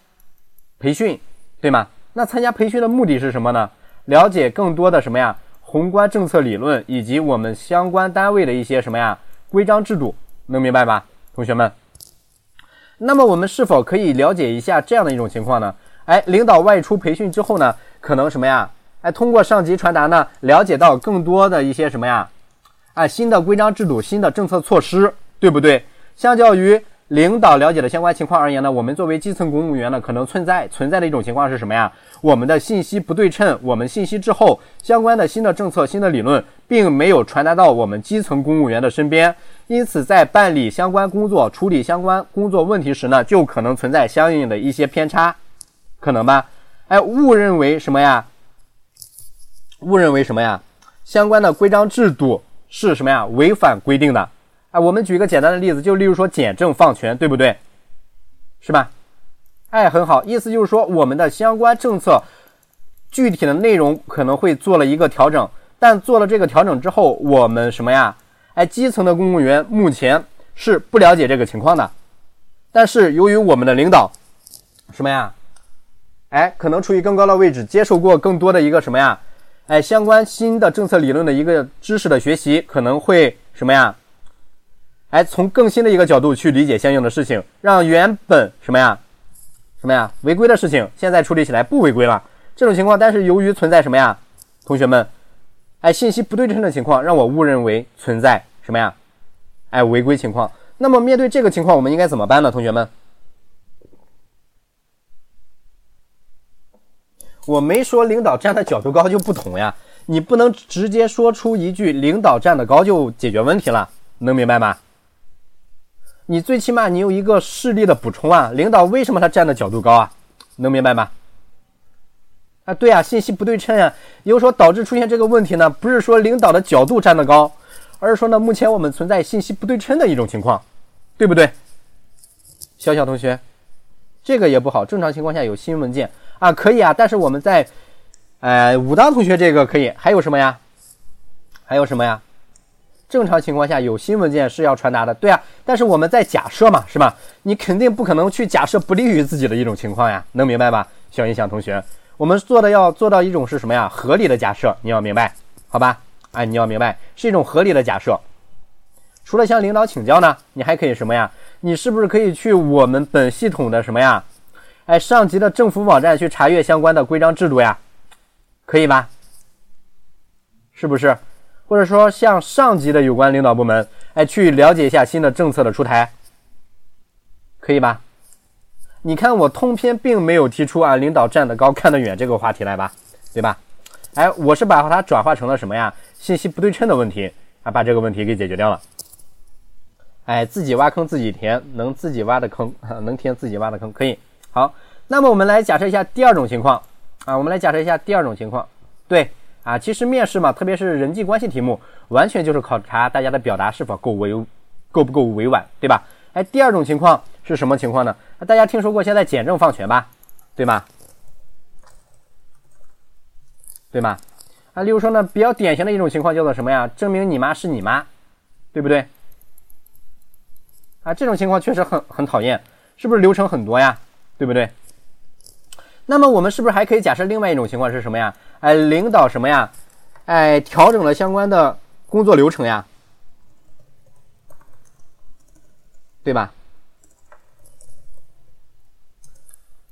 培训，对吗？那参加培训的目的是什么呢？了解更多的什么呀？宏观政策理论以及我们相关单位的一些什么呀？规章制度，能明白吧，同学们？那么我们是否可以了解一下这样的一种情况呢？哎，领导外出培训之后呢，可能什么呀？哎，通过上级传达呢，了解到更多的一些什么呀？啊，新的规章制度、新的政策措施，对不对？相较于领导了解的相关情况而言呢，我们作为基层公务员呢，可能存在存在的一种情况是什么呀？我们的信息不对称，我们信息滞后，相关的新的政策、新的理论，并没有传达到我们基层公务员的身边，因此在办理相关工作、处理相关工作问题时呢，就可能存在相应的一些偏差，可能吧？哎，误认为什么呀？误认为什么呀？相关的规章制度。是什么呀？违反规定的，我们举一个简单的例子，就例如说简政放权，对不对？是吧？哎，很好，意思就是说我们的相关政策具体的内容可能会做了一个调整，但做了这个调整之后，我们什么呀？哎，基层的公务员目前是不了解这个情况的，但是由于我们的领导什么呀？哎，可能处于更高的位置，接受过更多的一个什么呀？哎，相关新的政策理论的一个知识的学习，可能会什么呀？哎，从更新的一个角度去理解相应的事情，让原本什么呀、什么呀违规的事情，现在处理起来不违规了。这种情况，但是由于存在什么呀，同学们，哎，信息不对称的情况，让我误认为存在什么呀？哎，违规情况。那么面对这个情况，我们应该怎么办呢？同学们？我没说领导站的角度高就不同呀，你不能直接说出一句领导站的高就解决问题了，能明白吗？你最起码你有一个事例的补充啊，领导为什么他站的角度高啊？能明白吗？啊，对啊，信息不对称啊，也就是说导致出现这个问题呢，不是说领导的角度站得高，而是说呢，目前我们存在信息不对称的一种情况，对不对？小小同学，这个也不好，正常情况下有新文件。啊，可以啊，但是我们在，呃，武当同学这个可以，还有什么呀？还有什么呀？正常情况下有新文件是要传达的，对啊，但是我们在假设嘛，是吧？你肯定不可能去假设不利于自己的一种情况呀，能明白吧？小音响同学，我们做的要做到一种是什么呀？合理的假设，你要明白，好吧？哎，你要明白是一种合理的假设。除了向领导请教呢，你还可以什么呀？你是不是可以去我们本系统的什么呀？哎，上级的政府网站去查阅相关的规章制度呀，可以吧？是不是？或者说向上级的有关领导部门，哎，去了解一下新的政策的出台，可以吧？你看我通篇并没有提出啊，领导站得高看得远这个话题来吧，对吧？哎，我是把它转化成了什么呀？信息不对称的问题啊，把这个问题给解决掉了。哎，自己挖坑自己填，能自己挖的坑，能填自己挖的坑，可以。好，那么我们来假设一下第二种情况啊，我们来假设一下第二种情况。对啊，其实面试嘛，特别是人际关系题目，完全就是考察大家的表达是否够委，够不够委婉，对吧？哎，第二种情况是什么情况呢？大家听说过现在简政放权吧？对吗？对吗？啊，例如说呢，比较典型的一种情况叫做什么呀？证明你妈是你妈，对不对？啊，这种情况确实很很讨厌，是不是流程很多呀？对不对？那么我们是不是还可以假设另外一种情况是什么呀？哎，领导什么呀？哎，调整了相关的工作流程呀，对吧？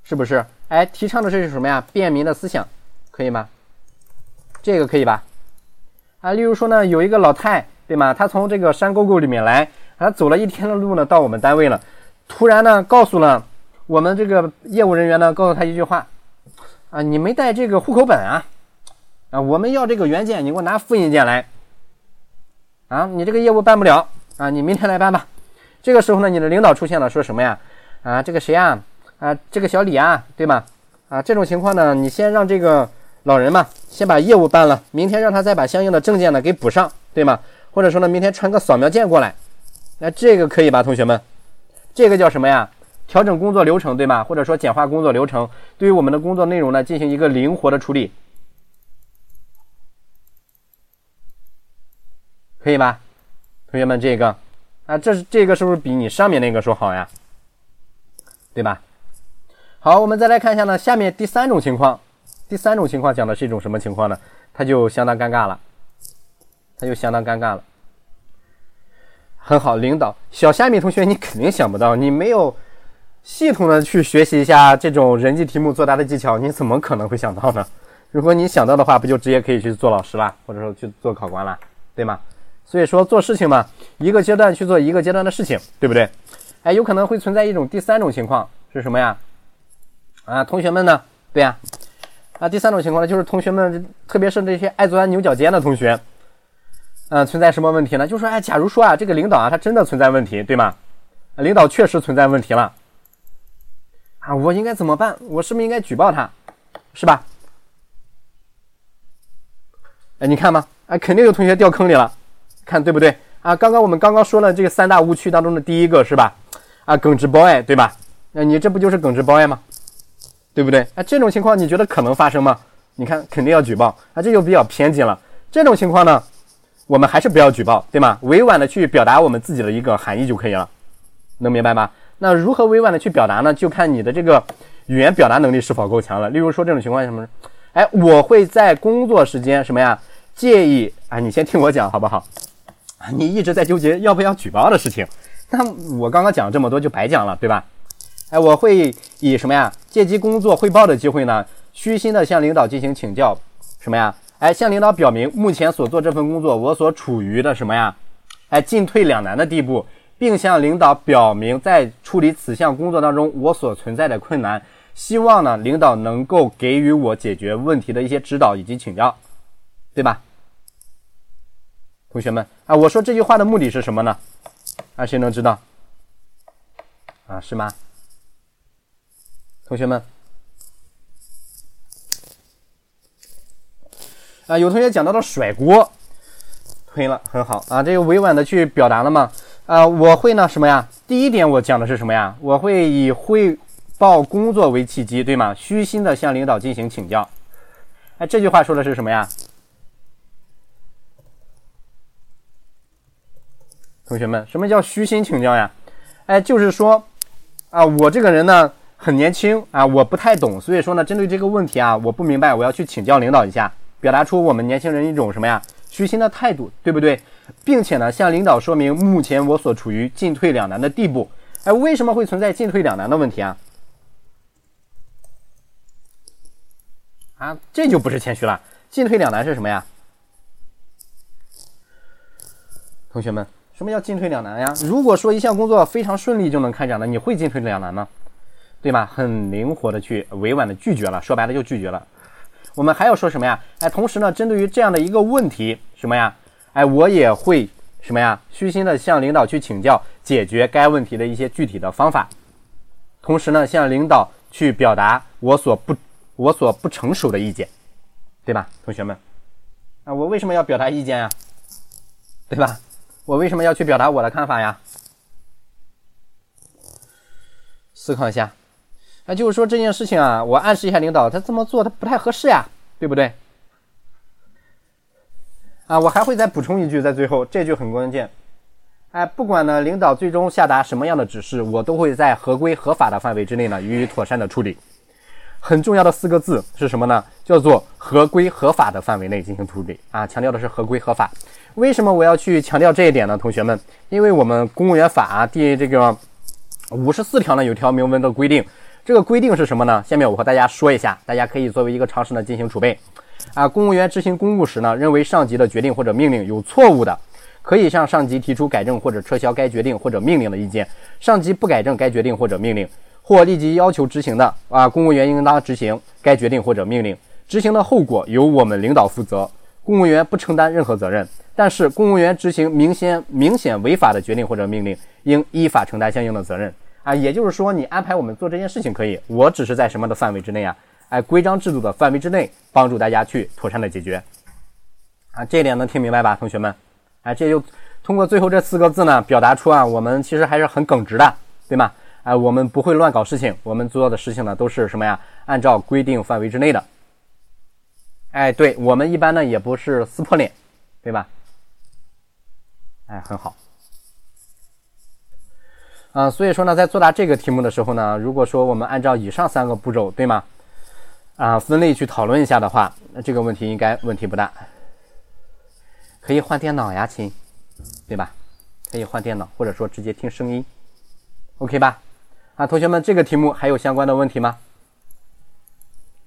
是不是？哎，提倡的是什么呀？便民的思想，可以吗？这个可以吧？啊，例如说呢，有一个老太，对吗？她从这个山沟沟里面来，她走了一天的路呢，到我们单位了，突然呢，告诉了我们这个业务人员呢，告诉他一句话，啊，你没带这个户口本啊？啊，我们要这个原件，你给我拿复印件来。啊，你这个业务办不了啊，你明天来办吧。这个时候呢，你的领导出现了，说什么呀？啊，这个谁啊？啊，这个小李啊，对吗？啊，这种情况呢，你先让这个。老人嘛，先把业务办了，明天让他再把相应的证件呢给补上，对吗？或者说呢，明天传个扫描件过来，那这个可以吧，同学们？这个叫什么呀？调整工作流程，对吗？或者说简化工作流程，对于我们的工作内容呢进行一个灵活的处理，可以吧？同学们，这个啊，这是这个是不是比你上面那个说好呀？对吧？好，我们再来看一下呢，下面第三种情况。第三种情况讲的是一种什么情况呢？它就相当尴尬了，它就相当尴尬了。很好，领导小虾米同学，你肯定想不到，你没有系统的去学习一下这种人际题目作答的技巧，你怎么可能会想到呢？如果你想到的话，不就直接可以去做老师了，或者说去做考官了，对吗？所以说做事情嘛，一个阶段去做一个阶段的事情，对不对？哎，有可能会存在一种第三种情况是什么呀？啊，同学们呢？对呀。啊，第三种情况呢，就是同学们，特别是那些爱钻牛角尖的同学，嗯，存在什么问题呢？就说，哎，假如说啊，这个领导啊，他真的存在问题，对吗？领导确实存在问题了，啊，我应该怎么办？我是不是应该举报他，是吧？哎，你看嘛，啊，肯定有同学掉坑里了，看对不对？啊，刚刚我们刚刚说了这个三大误区当中的第一个是吧？啊，耿直包爱，对吧？那你这不就是耿直包爱吗？对不对？啊，这种情况你觉得可能发生吗？你看，肯定要举报啊，这就比较偏激了。这种情况呢，我们还是不要举报，对吗？委婉的去表达我们自己的一个含义就可以了，能明白吗？那如何委婉的去表达呢？就看你的这个语言表达能力是否够强了。例如说这种情况什么？哎，我会在工作时间什么呀？介意啊？你先听我讲好不好？你一直在纠结要不要举报的事情，那我刚刚讲这么多就白讲了，对吧？哎，我会以什么呀？借机工作汇报的机会呢？虚心的向领导进行请教，什么呀？哎，向领导表明目前所做这份工作，我所处于的什么呀？哎，进退两难的地步，并向领导表明在处理此项工作当中我所存在的困难，希望呢领导能够给予我解决问题的一些指导以及请教，对吧？同学们啊，我说这句话的目的是什么呢？啊，谁能知道？啊，是吗？同学们，啊，有同学讲到了甩锅，推了，很好啊，这个委婉的去表达了吗？啊，我会呢什么呀？第一点我讲的是什么呀？我会以汇报工作为契机，对吗？虚心的向领导进行请教。哎，这句话说的是什么呀？同学们，什么叫虚心请教呀？哎，就是说啊，我这个人呢。很年轻啊，我不太懂，所以说呢，针对这个问题啊，我不明白，我要去请教领导一下，表达出我们年轻人一种什么呀，虚心的态度，对不对？并且呢，向领导说明目前我所处于进退两难的地步。哎，为什么会存在进退两难的问题啊？啊，这就不是谦虚了。进退两难是什么呀？同学们，什么叫进退两难呀？如果说一项工作非常顺利就能开展了，你会进退两难吗？对吧？很灵活的去委婉的拒绝了，说白了就拒绝了。我们还要说什么呀？哎，同时呢，针对于这样的一个问题，什么呀？哎，我也会什么呀？虚心的向领导去请教解决该问题的一些具体的方法。同时呢，向领导去表达我所不我所不成熟的意见，对吧？同学们，啊，我为什么要表达意见呀？对吧？我为什么要去表达我的看法呀？思考一下。那就是说这件事情啊，我暗示一下领导，他这么做他不太合适呀，对不对？啊，我还会再补充一句，在最后这句很关键。哎，不管呢领导最终下达什么样的指示，我都会在合规合法的范围之内呢予以妥善的处理。很重要的四个字是什么呢？叫做合规合法的范围内进行处理啊，强调的是合规合法。为什么我要去强调这一点呢？同学们，因为我们公务员法第这个五十四条呢有条明文的规定。这个规定是什么呢？下面我和大家说一下，大家可以作为一个常识呢进行储备。啊，公务员执行公务时呢，认为上级的决定或者命令有错误的，可以向上级提出改正或者撤销该决定或者命令的意见。上级不改正该决定或者命令，或立即要求执行的，啊，公务员应当执行该决定或者命令。执行的后果由我们领导负责，公务员不承担任何责任。但是，公务员执行明显明显违法的决定或者命令，应依法承担相应的责任。啊，也就是说，你安排我们做这件事情可以，我只是在什么的范围之内啊？哎，规章制度的范围之内，帮助大家去妥善的解决。啊，这一点能听明白吧，同学们？哎，这就通过最后这四个字呢，表达出啊，我们其实还是很耿直的，对吗？哎，我们不会乱搞事情，我们做的事情呢，都是什么呀？按照规定范围之内的。哎，对我们一般呢，也不是撕破脸，对吧？哎，很好。啊，所以说呢，在作答这个题目的时候呢，如果说我们按照以上三个步骤，对吗？啊，分类去讨论一下的话，那这个问题应该问题不大。可以换电脑呀，亲，对吧？可以换电脑，或者说直接听声音，OK 吧？啊，同学们，这个题目还有相关的问题吗？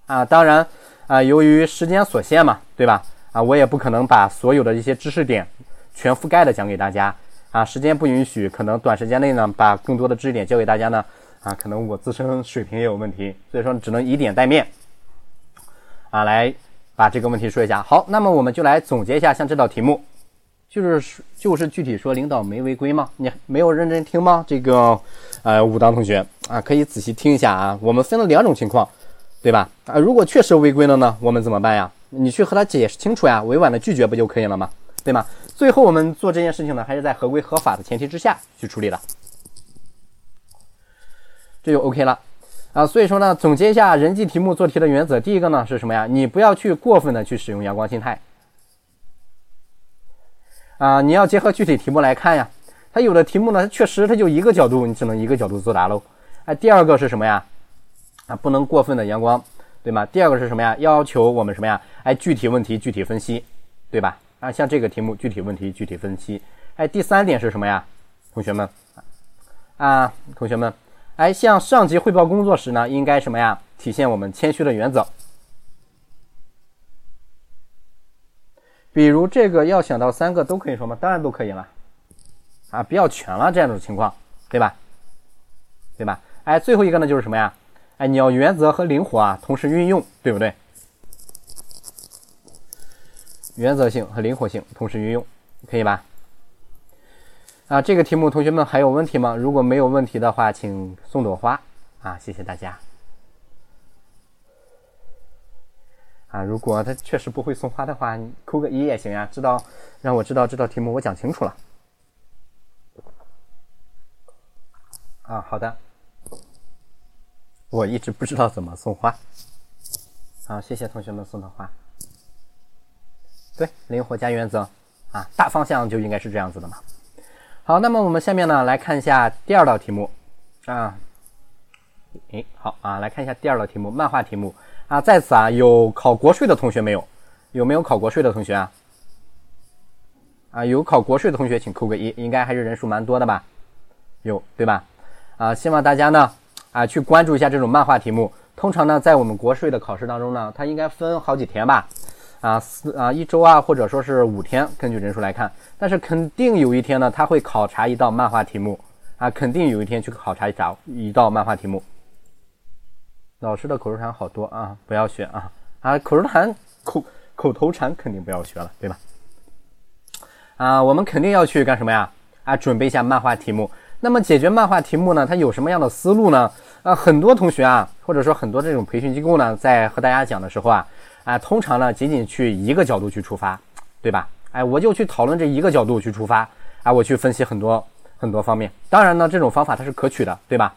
啊，当然啊，由于时间所限嘛，对吧？啊，我也不可能把所有的一些知识点全覆盖的讲给大家。啊，时间不允许，可能短时间内呢，把更多的知识点教给大家呢，啊，可能我自身水平也有问题，所以说只能以点带面，啊，来把这个问题说一下。好，那么我们就来总结一下，像这道题目，就是就是具体说领导没违规吗？你没有认真听吗？这个呃，武当同学啊，可以仔细听一下啊。我们分了两种情况，对吧？啊，如果确实违规了呢，我们怎么办呀？你去和他解释清楚呀，委婉的拒绝不就可以了吗？对吗？最后我们做这件事情呢，还是在合规合法的前提之下去处理的，这就 OK 了啊。所以说呢，总结一下人际题目做题的原则，第一个呢是什么呀？你不要去过分的去使用阳光心态啊，你要结合具体题目来看呀。它有的题目呢，确实它就一个角度，你只能一个角度作答喽。哎，第二个是什么呀？啊，不能过分的阳光，对吗？第二个是什么呀？要求我们什么呀？哎，具体问题具体分析，对吧？啊，像这个题目具体问题具体分析。哎，第三点是什么呀，同学们？啊，同学们，哎，向上级汇报工作时呢，应该什么呀？体现我们谦虚的原则。比如这个要想到三个都可以说吗？当然都可以了。啊，不要全了这样的情况，对吧？对吧？哎，最后一个呢就是什么呀？哎，你要原则和灵活啊同时运用，对不对？原则性和灵活性同时运用，可以吧？啊，这个题目同学们还有问题吗？如果没有问题的话，请送朵花啊！谢谢大家。啊，如果他确实不会送花的话，你扣个一也行呀，知道让我知道这道题目我讲清楚了。啊，好的。我一直不知道怎么送花。好，谢谢同学们送的花。对，灵活加原则，啊，大方向就应该是这样子的嘛。好，那么我们下面呢来看一下第二道题目，啊，诶，好啊，来看一下第二道题目，漫画题目啊，在此啊有考国税的同学没有？有没有考国税的同学啊？啊，有考国税的同学请扣个一，应该还是人数蛮多的吧？有对吧？啊，希望大家呢啊去关注一下这种漫画题目。通常呢，在我们国税的考试当中呢，它应该分好几天吧。啊，四啊一周啊，或者说是五天，根据人数来看，但是肯定有一天呢，他会考察一道漫画题目啊，肯定有一天去考察一道一道漫画题目。老师的口头禅好多啊，不要学啊啊，口头禅口口头禅肯定不要学了，对吧？啊，我们肯定要去干什么呀？啊，准备一下漫画题目。那么解决漫画题目呢，它有什么样的思路呢？啊，很多同学啊，或者说很多这种培训机构呢，在和大家讲的时候啊。啊，通常呢，仅仅去一个角度去出发，对吧？哎，我就去讨论这一个角度去出发，啊，我去分析很多很多方面。当然呢，这种方法它是可取的，对吧？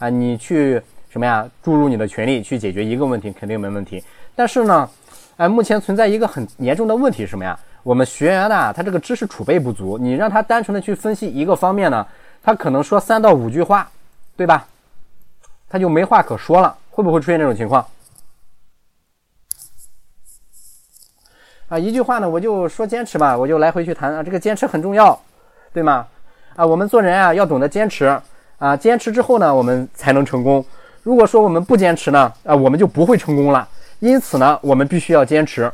啊，你去什么呀？注入你的权力去解决一个问题，肯定没问题。但是呢，哎，目前存在一个很严重的问题是什么呀？我们学员呢，他这个知识储备不足，你让他单纯的去分析一个方面呢，他可能说三到五句话，对吧？他就没话可说了，会不会出现这种情况？啊，一句话呢，我就说坚持吧，我就来回去谈啊，这个坚持很重要，对吗？啊，我们做人啊，要懂得坚持啊，坚持之后呢，我们才能成功。如果说我们不坚持呢，啊，我们就不会成功了。因此呢，我们必须要坚持。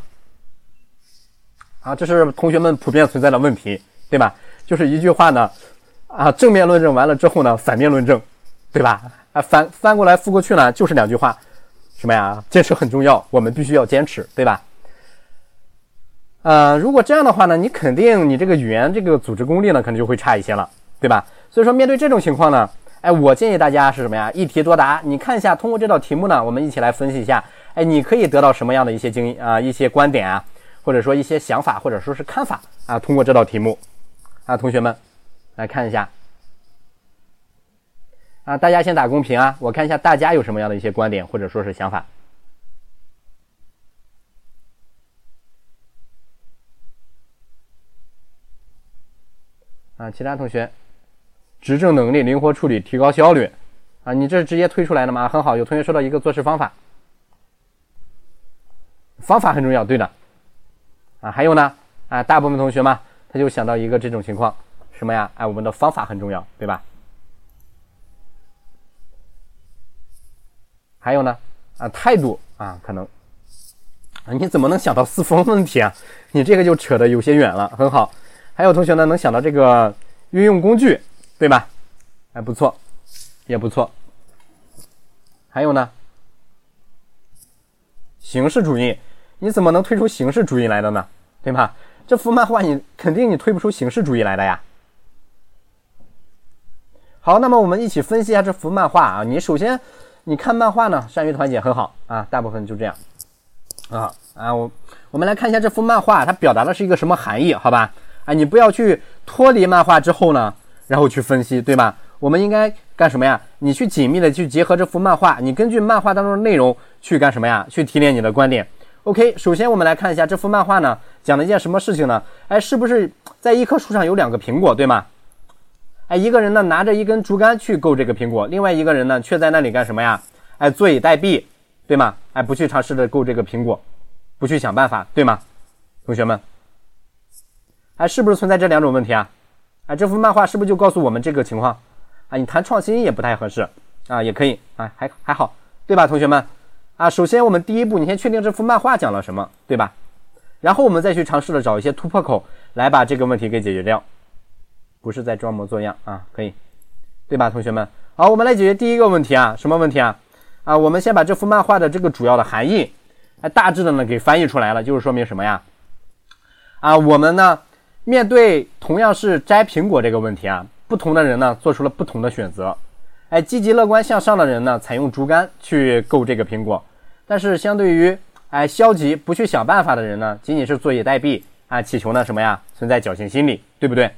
啊，这是同学们普遍存在的问题，对吧？就是一句话呢，啊，正面论证完了之后呢，反面论证，对吧？啊，翻翻过来覆过去呢，就是两句话，什么呀？坚持很重要，我们必须要坚持，对吧？呃，如果这样的话呢，你肯定你这个语言这个组织功力呢，可能就会差一些了，对吧？所以说面对这种情况呢，哎，我建议大家是什么呀？一题多答。你看一下，通过这道题目呢，我们一起来分析一下，哎，你可以得到什么样的一些经啊一些观点啊，或者说一些想法，或者说是看法啊？通过这道题目啊，同学们来看一下啊，大家先打公屏啊，我看一下大家有什么样的一些观点或者说是想法。啊，其他同学，执政能力、灵活处理、提高效率，啊，你这是直接推出来的吗？很好，有同学说到一个做事方法，方法很重要，对的，啊，还有呢，啊，大部分同学嘛，他就想到一个这种情况，什么呀？哎，我们的方法很重要，对吧？还有呢，啊，态度啊，可能，啊，你怎么能想到四风问题啊？你这个就扯得有些远了，很好。还有同学呢，能想到这个运用工具，对吧？还不错，也不错。还有呢，形式主义，你怎么能推出形式主义来的呢？对吧？这幅漫画你肯定你推不出形式主义来的呀。好，那么我们一起分析一下这幅漫画啊。你首先你看漫画呢，善于团结很好啊，大部分就这样啊啊。我我们来看一下这幅漫画，它表达的是一个什么含义？好吧？哎，你不要去脱离漫画之后呢，然后去分析，对吧？我们应该干什么呀？你去紧密的去结合这幅漫画，你根据漫画当中的内容去干什么呀？去提炼你的观点。OK，首先我们来看一下这幅漫画呢，讲了一件什么事情呢？哎，是不是在一棵树上有两个苹果，对吗？哎，一个人呢拿着一根竹竿去够这个苹果，另外一个人呢却在那里干什么呀？哎，坐以待毙，对吗？哎，不去尝试着够这个苹果，不去想办法，对吗？同学们。哎，是不是存在这两种问题啊？哎，这幅漫画是不是就告诉我们这个情况？啊，你谈创新也不太合适啊，也可以啊，还还好，对吧，同学们？啊，首先我们第一步，你先确定这幅漫画讲了什么，对吧？然后我们再去尝试的找一些突破口来把这个问题给解决掉，不是在装模作样啊，可以，对吧，同学们？好，我们来解决第一个问题啊，什么问题啊？啊，我们先把这幅漫画的这个主要的含义，哎，大致的呢给翻译出来了，就是说明什么呀？啊，我们呢？面对同样是摘苹果这个问题啊，不同的人呢做出了不同的选择。哎，积极乐观向上的人呢，采用竹竿去够这个苹果；但是相对于哎消极不去想办法的人呢，仅仅是坐以待毙啊，祈求呢什么呀？存在侥幸心理，对不对？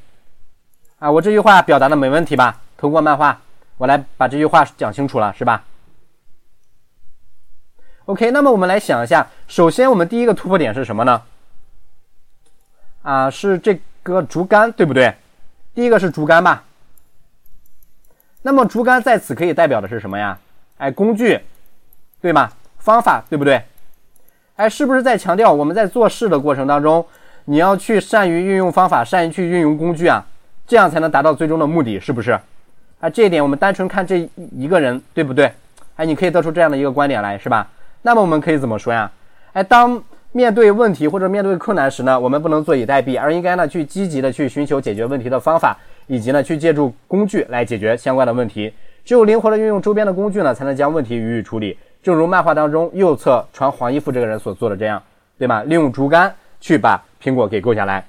啊，我这句话表达的没问题吧？通过漫画，我来把这句话讲清楚了，是吧？OK，那么我们来想一下，首先我们第一个突破点是什么呢？啊，是这个竹竿，对不对？第一个是竹竿吧。那么竹竿在此可以代表的是什么呀？哎，工具，对吗？方法，对不对？哎，是不是在强调我们在做事的过程当中，你要去善于运用方法，善于去运用工具啊，这样才能达到最终的目的，是不是？啊，这一点我们单纯看这一个人，对不对？哎，你可以得出这样的一个观点来，是吧？那么我们可以怎么说呀？哎，当。面对问题或者面对困难时呢，我们不能坐以待毙，而应该呢去积极的去寻求解决问题的方法，以及呢去借助工具来解决相关的问题。只有灵活的运用周边的工具呢，才能将问题予以处理。正如漫画当中右侧穿黄衣服这个人所做的这样，对吧？利用竹竿去把苹果给够下来，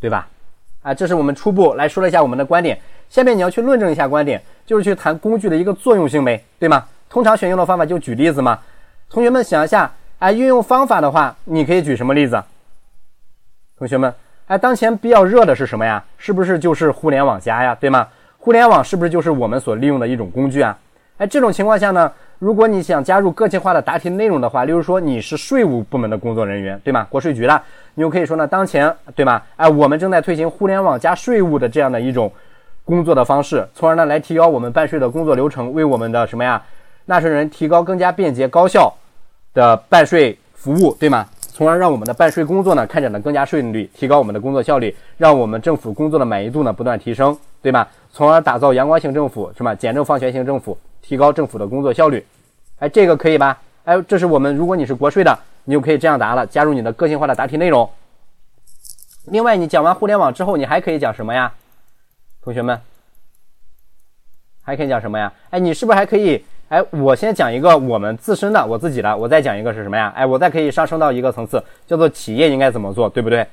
对吧？啊，这是我们初步来说了一下我们的观点。下面你要去论证一下观点，就是去谈工具的一个作用性呗，对吗？通常选用的方法就举例子嘛。同学们想一下。哎，运用方法的话，你可以举什么例子？同学们，哎，当前比较热的是什么呀？是不是就是互联网加呀，对吗？互联网是不是就是我们所利用的一种工具啊？哎，这种情况下呢，如果你想加入个性化的答题内容的话，例如说你是税务部门的工作人员，对吗？国税局的，你就可以说呢，当前对吗？哎，我们正在推行互联网加税务的这样的一种工作的方式，从而呢来提高我们办税的工作流程，为我们的什么呀，纳税人提高更加便捷高效的办税服务，对吗？从而让我们的办税工作呢开展的更加顺利，提高我们的工作效率，让我们政府工作的满意度呢不断提升，对吧？从而打造阳光型政府，是吧？简政放权型政府，提高政府的工作效率。哎，这个可以吧？哎，这是我们如果你是国税的，你就可以这样答了，加入你的个性化的答题内容。另外，你讲完互联网之后，你还可以讲什么呀？同学们，还可以讲什么呀？哎，你是不是还可以？哎，我先讲一个我们自身的，我自己的，我再讲一个是什么呀？哎，我再可以上升到一个层次，叫做企业应该怎么做，对不对？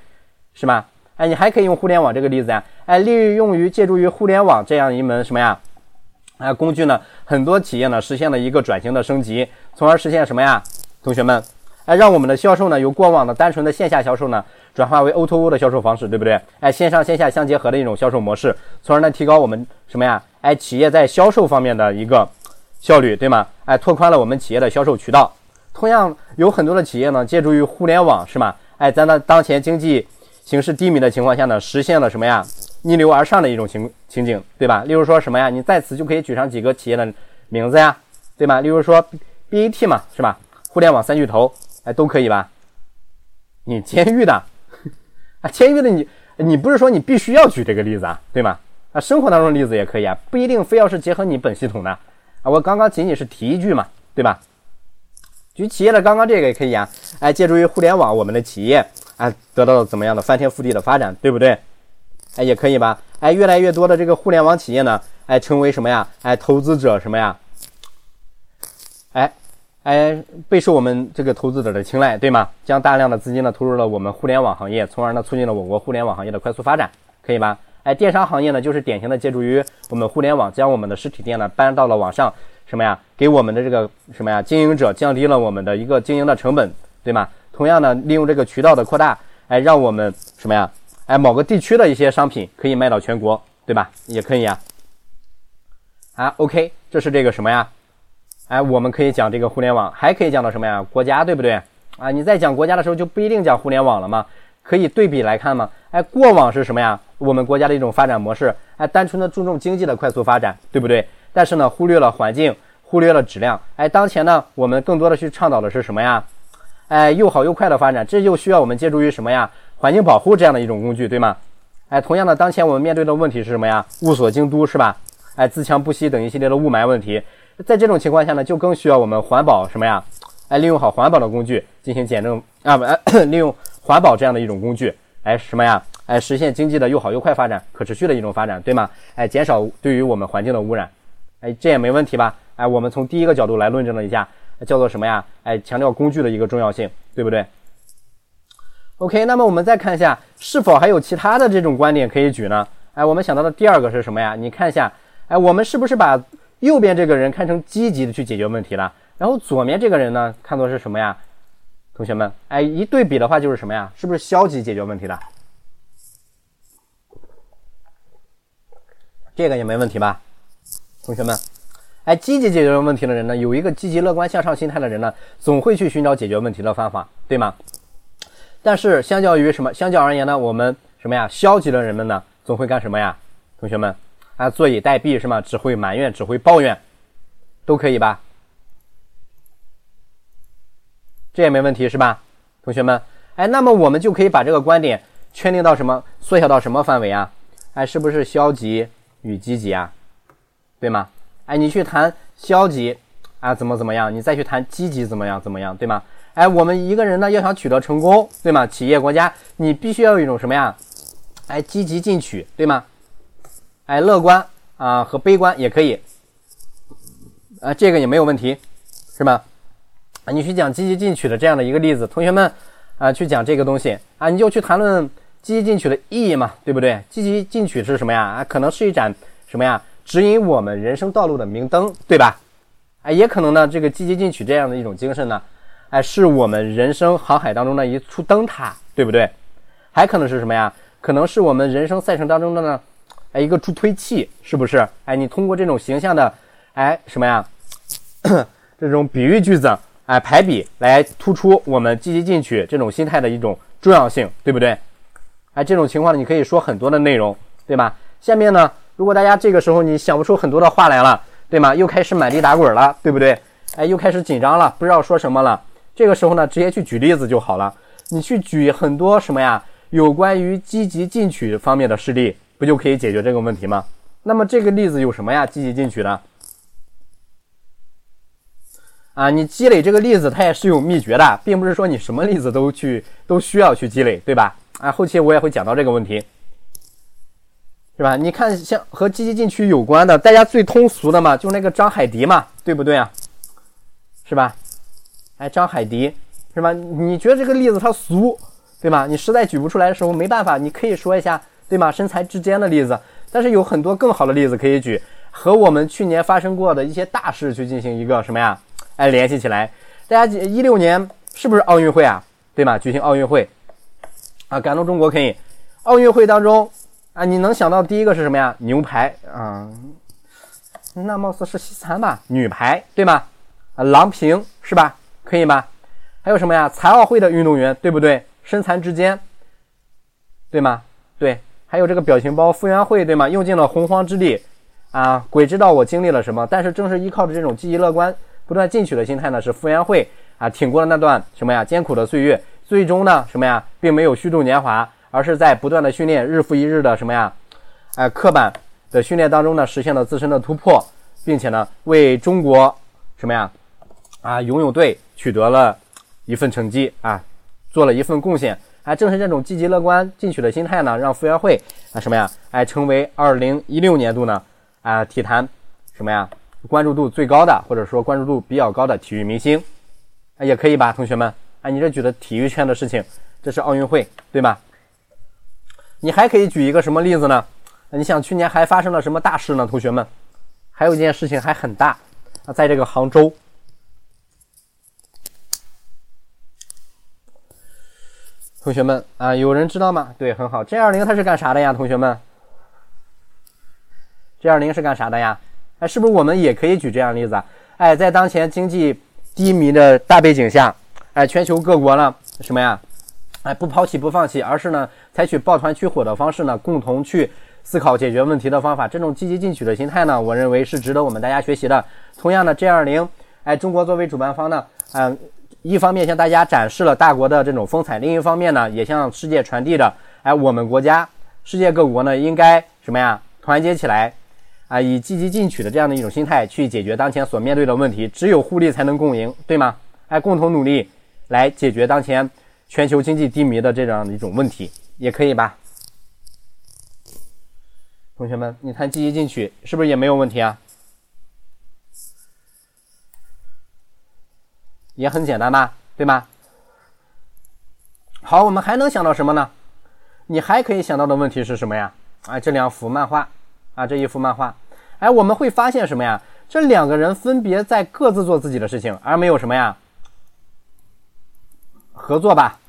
是吗？哎，你还可以用互联网这个例子呀？哎，利用于借助于互联网这样一门什么呀？哎，工具呢？很多企业呢实现了一个转型的升级，从而实现什么呀？同学们，哎，让我们的销售呢由过往的单纯的线下销售呢转化为 O2O 的销售方式，对不对？哎，线上线下相结合的一种销售模式，从而呢提高我们什么呀？哎，企业在销售方面的一个。效率对吗？哎，拓宽了我们企业的销售渠道。同样，有很多的企业呢，借助于互联网，是吗？哎，在那当前经济形势低迷的情况下呢，实现了什么呀？逆流而上的一种情情景，对吧？例如说什么呀？你在此就可以举上几个企业的名字呀，对吧？例如说 BAT 嘛，是吧？互联网三巨头，哎，都可以吧？你监狱的 啊，监狱的你，你不是说你必须要举这个例子啊，对吗？啊，生活当中的例子也可以啊，不一定非要是结合你本系统的。啊，我刚刚仅仅是提一句嘛，对吧？举企业的刚刚这个也可以啊，哎，借助于互联网，我们的企业哎得到了怎么样的翻天覆地的发展，对不对？哎，也可以吧？哎，越来越多的这个互联网企业呢，哎，成为什么呀？哎，投资者什么呀？哎哎，备受我们这个投资者的青睐，对吗？将大量的资金呢投入了我们互联网行业，从而呢促进了我国互联网行业的快速发展，可以吧？哎，电商行业呢，就是典型的借助于我们互联网，将我们的实体店呢搬到了网上，什么呀？给我们的这个什么呀？经营者降低了我们的一个经营的成本，对吗？同样呢，利用这个渠道的扩大，哎，让我们什么呀？哎，某个地区的一些商品可以卖到全国，对吧？也可以呀。啊，OK，这是这个什么呀？哎，我们可以讲这个互联网，还可以讲到什么呀？国家，对不对？啊，你在讲国家的时候就不一定讲互联网了吗？可以对比来看吗？哎，过往是什么呀？我们国家的一种发展模式，哎，单纯的注重经济的快速发展，对不对？但是呢，忽略了环境，忽略了质量。哎，当前呢，我们更多的去倡导的是什么呀？哎，又好又快的发展，这就需要我们借助于什么呀？环境保护这样的一种工具，对吗？哎，同样的，当前我们面对的问题是什么呀？雾锁京都是吧？哎，自强不息等一系列的雾霾问题，在这种情况下呢，就更需要我们环保什么呀？哎，利用好环保的工具进行减政啊，不，利用。环保这样的一种工具，哎，什么呀？哎，实现经济的又好又快发展，可持续的一种发展，对吗？哎，减少对于我们环境的污染，哎，这也没问题吧？哎，我们从第一个角度来论证了一下，叫做什么呀？哎，强调工具的一个重要性，对不对？OK，那么我们再看一下，是否还有其他的这种观点可以举呢？哎，我们想到的第二个是什么呀？你看一下，哎，我们是不是把右边这个人看成积极的去解决问题了？然后左面这个人呢，看作是什么呀？同学们，哎，一对比的话就是什么呀？是不是消极解决问题的？这个也没问题吧？同学们，哎，积极解决问题的人呢，有一个积极乐观向上心态的人呢，总会去寻找解决问题的方法，对吗？但是相较于什么？相较而言呢，我们什么呀？消极的人们呢，总会干什么呀？同学们，啊，坐以待毙是吗？只会埋怨，只会抱怨，都可以吧？这也没问题是吧，同学们？哎，那么我们就可以把这个观点确定到什么？缩小到什么范围啊？哎，是不是消极与积极啊？对吗？哎，你去谈消极啊，怎么怎么样？你再去谈积极怎么样怎么样？对吗？哎，我们一个人呢要想取得成功，对吗？企业、国家，你必须要有一种什么呀？哎，积极进取，对吗？哎，乐观啊和悲观也可以，啊，这个也没有问题，是吧？你去讲积极进取的这样的一个例子，同学们啊，去讲这个东西啊，你就去谈论积极进取的意义嘛，对不对？积极进取是什么呀？啊，可能是一盏什么呀？指引我们人生道路的明灯，对吧？哎，也可能呢，这个积极进取这样的一种精神呢，哎，是我们人生航海当中的一簇灯塔，对不对？还可能是什么呀？可能是我们人生赛程当中的呢，哎，一个助推器，是不是？哎，你通过这种形象的，哎，什么呀？这种比喻句子，哎，排比来突出我们积极进取这种心态的一种重要性，对不对？哎，这种情况呢，你可以说很多的内容，对吧？下面呢，如果大家这个时候你想不出很多的话来了，对吗？又开始满地打滚了，对不对？哎，又开始紧张了，不知道说什么了。这个时候呢，直接去举例子就好了。你去举很多什么呀？有关于积极进取方面的事例，不就可以解决这个问题吗？那么这个例子有什么呀？积极进取的啊，你积累这个例子，它也是有秘诀的，并不是说你什么例子都去都需要去积累，对吧？啊，后期我也会讲到这个问题，是吧？你看，像和积极进取有关的，大家最通俗的嘛，就那个张海迪嘛，对不对啊？是吧？哎，张海迪，是吧？你觉得这个例子它俗？对吧？你实在举不出来的时候，没办法，你可以说一下，对吗？身材之间的例子，但是有很多更好的例子可以举，和我们去年发生过的一些大事去进行一个什么呀？哎，联系起来。大家一六年是不是奥运会啊？对吗？举行奥运会啊，感动中国可以。奥运会当中啊，你能想到第一个是什么呀？牛排啊，那貌似是西餐吧？女排对吗？啊，郎平是吧？可以吗？还有什么呀？残奥会的运动员对不对？身残志坚，对吗？对，还有这个表情包傅园慧，对吗？用尽了洪荒之力啊！鬼知道我经历了什么，但是正是依靠着这种积极乐观、不断进取的心态呢，使傅园慧啊挺过了那段什么呀艰苦的岁月，最终呢什么呀，并没有虚度年华，而是在不断的训练，日复一日的什么呀，哎，刻板的训练当中呢，实现了自身的突破，并且呢，为中国什么呀啊游泳队取得了一份成绩啊。做了一份贡献，哎，正是这种积极乐观进取的心态呢，让傅园慧啊什么呀，哎，成为二零一六年度呢啊体坛什么呀关注度最高的，或者说关注度比较高的体育明星，啊也可以吧，同学们，啊，你这举的体育圈的事情，这是奥运会对吧？你还可以举一个什么例子呢？你想去年还发生了什么大事呢？同学们，还有一件事情还很大啊，在这个杭州。同学们啊，有人知道吗？对，很好。G 二零它是干啥的呀？同学们，G 二零是干啥的呀？哎，是不是我们也可以举这样例子啊？哎，在当前经济低迷的大背景下，哎，全球各国呢，什么呀？哎，不抛弃不放弃，而是呢，采取抱团取火的方式呢，共同去思考解决问题的方法。这种积极进取的心态呢，我认为是值得我们大家学习的。同样的，G 二零，哎，中国作为主办方呢，嗯。一方面向大家展示了大国的这种风采，另一方面呢，也向世界传递着，哎，我们国家、世界各国呢，应该什么呀？团结起来，啊，以积极进取的这样的一种心态去解决当前所面对的问题。只有互利才能共赢，对吗？哎，共同努力来解决当前全球经济低迷的这样的一种问题，也可以吧？同学们，你看积极进取是不是也没有问题啊？也很简单吧，对吗？好，我们还能想到什么呢？你还可以想到的问题是什么呀？啊，这两幅漫画，啊，这一幅漫画，哎，我们会发现什么呀？这两个人分别在各自做自己的事情，而没有什么呀？合作吧，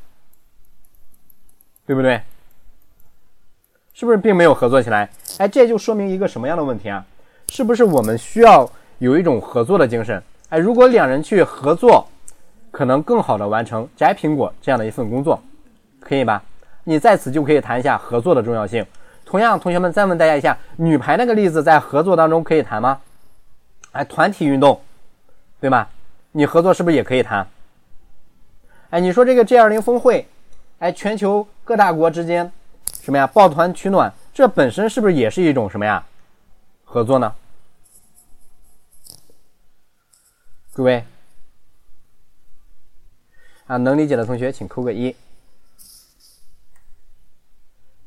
对不对？是不是并没有合作起来？哎，这就说明一个什么样的问题啊？是不是我们需要有一种合作的精神？哎，如果两人去合作。可能更好的完成摘苹果这样的一份工作，可以吧？你在此就可以谈一下合作的重要性。同样，同学们再问大家一下，女排那个例子在合作当中可以谈吗？哎，团体运动，对吗？你合作是不是也可以谈？哎，你说这个 G20 峰会，哎，全球各大国之间什么呀？抱团取暖，这本身是不是也是一种什么呀？合作呢？诸位。啊，能理解的同学请扣个一，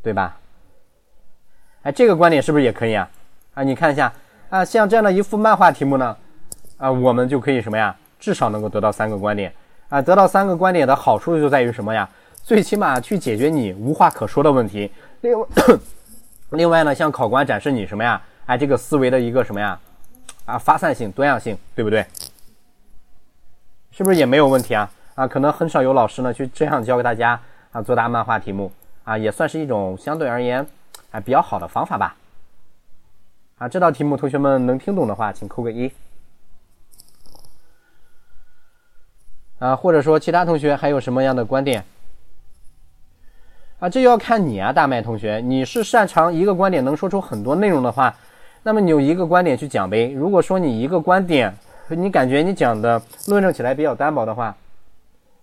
对吧？哎，这个观点是不是也可以啊？啊，你看一下啊，像这样的一幅漫画题目呢，啊，我们就可以什么呀？至少能够得到三个观点啊。得到三个观点的好处就在于什么呀？最起码去解决你无话可说的问题。另外，另外呢，向考官展示你什么呀？哎，这个思维的一个什么呀？啊，发散性、多样性，对不对？是不是也没有问题啊？啊，可能很少有老师呢去这样教给大家啊作答漫画题目啊，也算是一种相对而言啊比较好的方法吧。啊，这道题目同学们能听懂的话，请扣个一。啊，或者说其他同学还有什么样的观点？啊，这要看你啊，大麦同学，你是擅长一个观点能说出很多内容的话，那么你有一个观点去讲呗。如果说你一个观点，你感觉你讲的论证起来比较单薄的话，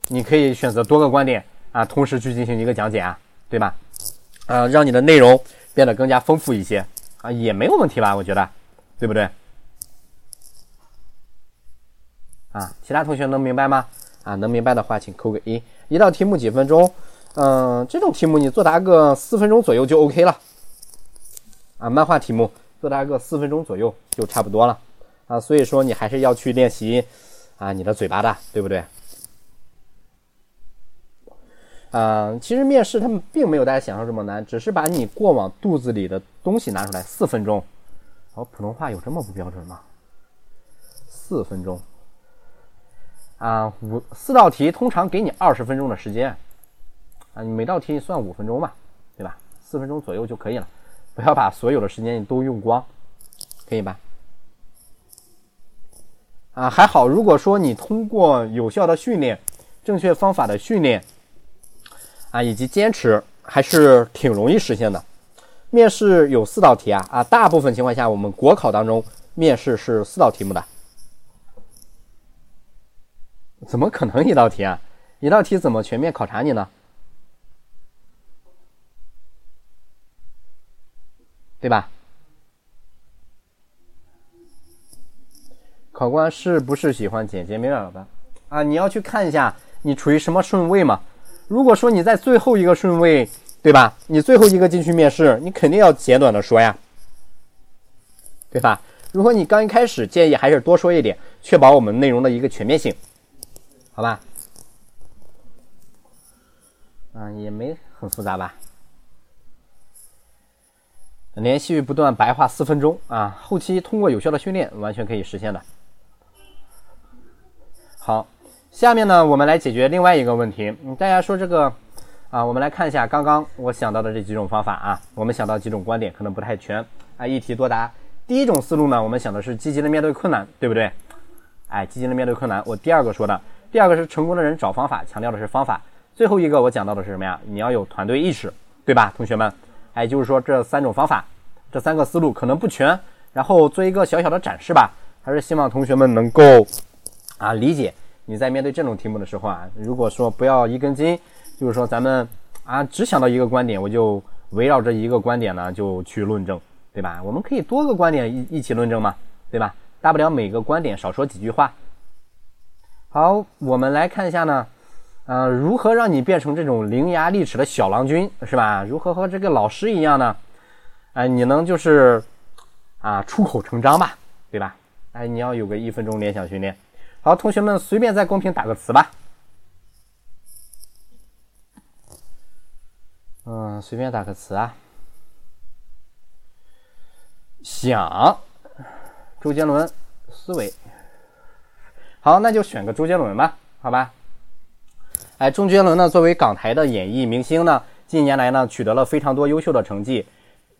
你可以选择多个观点啊，同时去进行一个讲解啊，对吧？啊，让你的内容变得更加丰富一些啊，也没有问题吧？我觉得，对不对？啊，其他同学能明白吗？啊，能明白的话，请扣个一。一道题目几分钟？嗯，这种题目你作答个四分钟左右就 OK 了。啊，漫画题目作答个四分钟左右就差不多了。啊，所以说你还是要去练习啊你的嘴巴的，对不对？嗯，其实面试他们并没有大家想象这么难，只是把你过往肚子里的东西拿出来，四分钟。哦，普通话有这么不标准吗？四分钟。啊，五四道题通常给你二十分钟的时间，啊，你每道题你算五分钟嘛，对吧？四分钟左右就可以了，不要把所有的时间你都用光，可以吧？啊，还好，如果说你通过有效的训练、正确方法的训练，啊，以及坚持，还是挺容易实现的。面试有四道题啊，啊，大部分情况下我们国考当中面试是四道题目的。怎么可能一道题啊？一道题怎么全面考察你呢？对吧？考官是不是喜欢简洁明了的啊？你要去看一下你处于什么顺位嘛。如果说你在最后一个顺位，对吧？你最后一个进去面试，你肯定要简短的说呀，对吧？如果你刚一开始，建议还是多说一点，确保我们内容的一个全面性。好吧，嗯，也没很复杂吧。连续不断白话四分钟啊，后期通过有效的训练，完全可以实现的。好，下面呢，我们来解决另外一个问题。嗯大家说这个啊，我们来看一下刚刚我想到的这几种方法啊，我们想到几种观点可能不太全啊，一题多答。第一种思路呢，我们想的是积极的面对困难，对不对？哎，积极的面对困难。我第二个说的。第二个是成功的人找方法，强调的是方法。最后一个我讲到的是什么呀？你要有团队意识，对吧，同学们？哎，就是说这三种方法，这三个思路可能不全，然后做一个小小的展示吧。还是希望同学们能够啊理解。你在面对这种题目的时候啊，如果说不要一根筋，就是说咱们啊只想到一个观点，我就围绕着一个观点呢就去论证，对吧？我们可以多个观点一一起论证嘛，对吧？大不了每个观点少说几句话。好，我们来看一下呢，呃，如何让你变成这种伶牙俐齿的小郎君，是吧？如何和这个老师一样呢？哎，你能就是啊出口成章吧，对吧？哎，你要有个一分钟联想训练。好，同学们随便在公屏打个词吧。嗯，随便打个词啊。想，周杰伦，思维。好，那就选个周杰伦吧，好吧？哎，周杰伦呢，作为港台的演艺明星呢，近年来呢，取得了非常多优秀的成绩，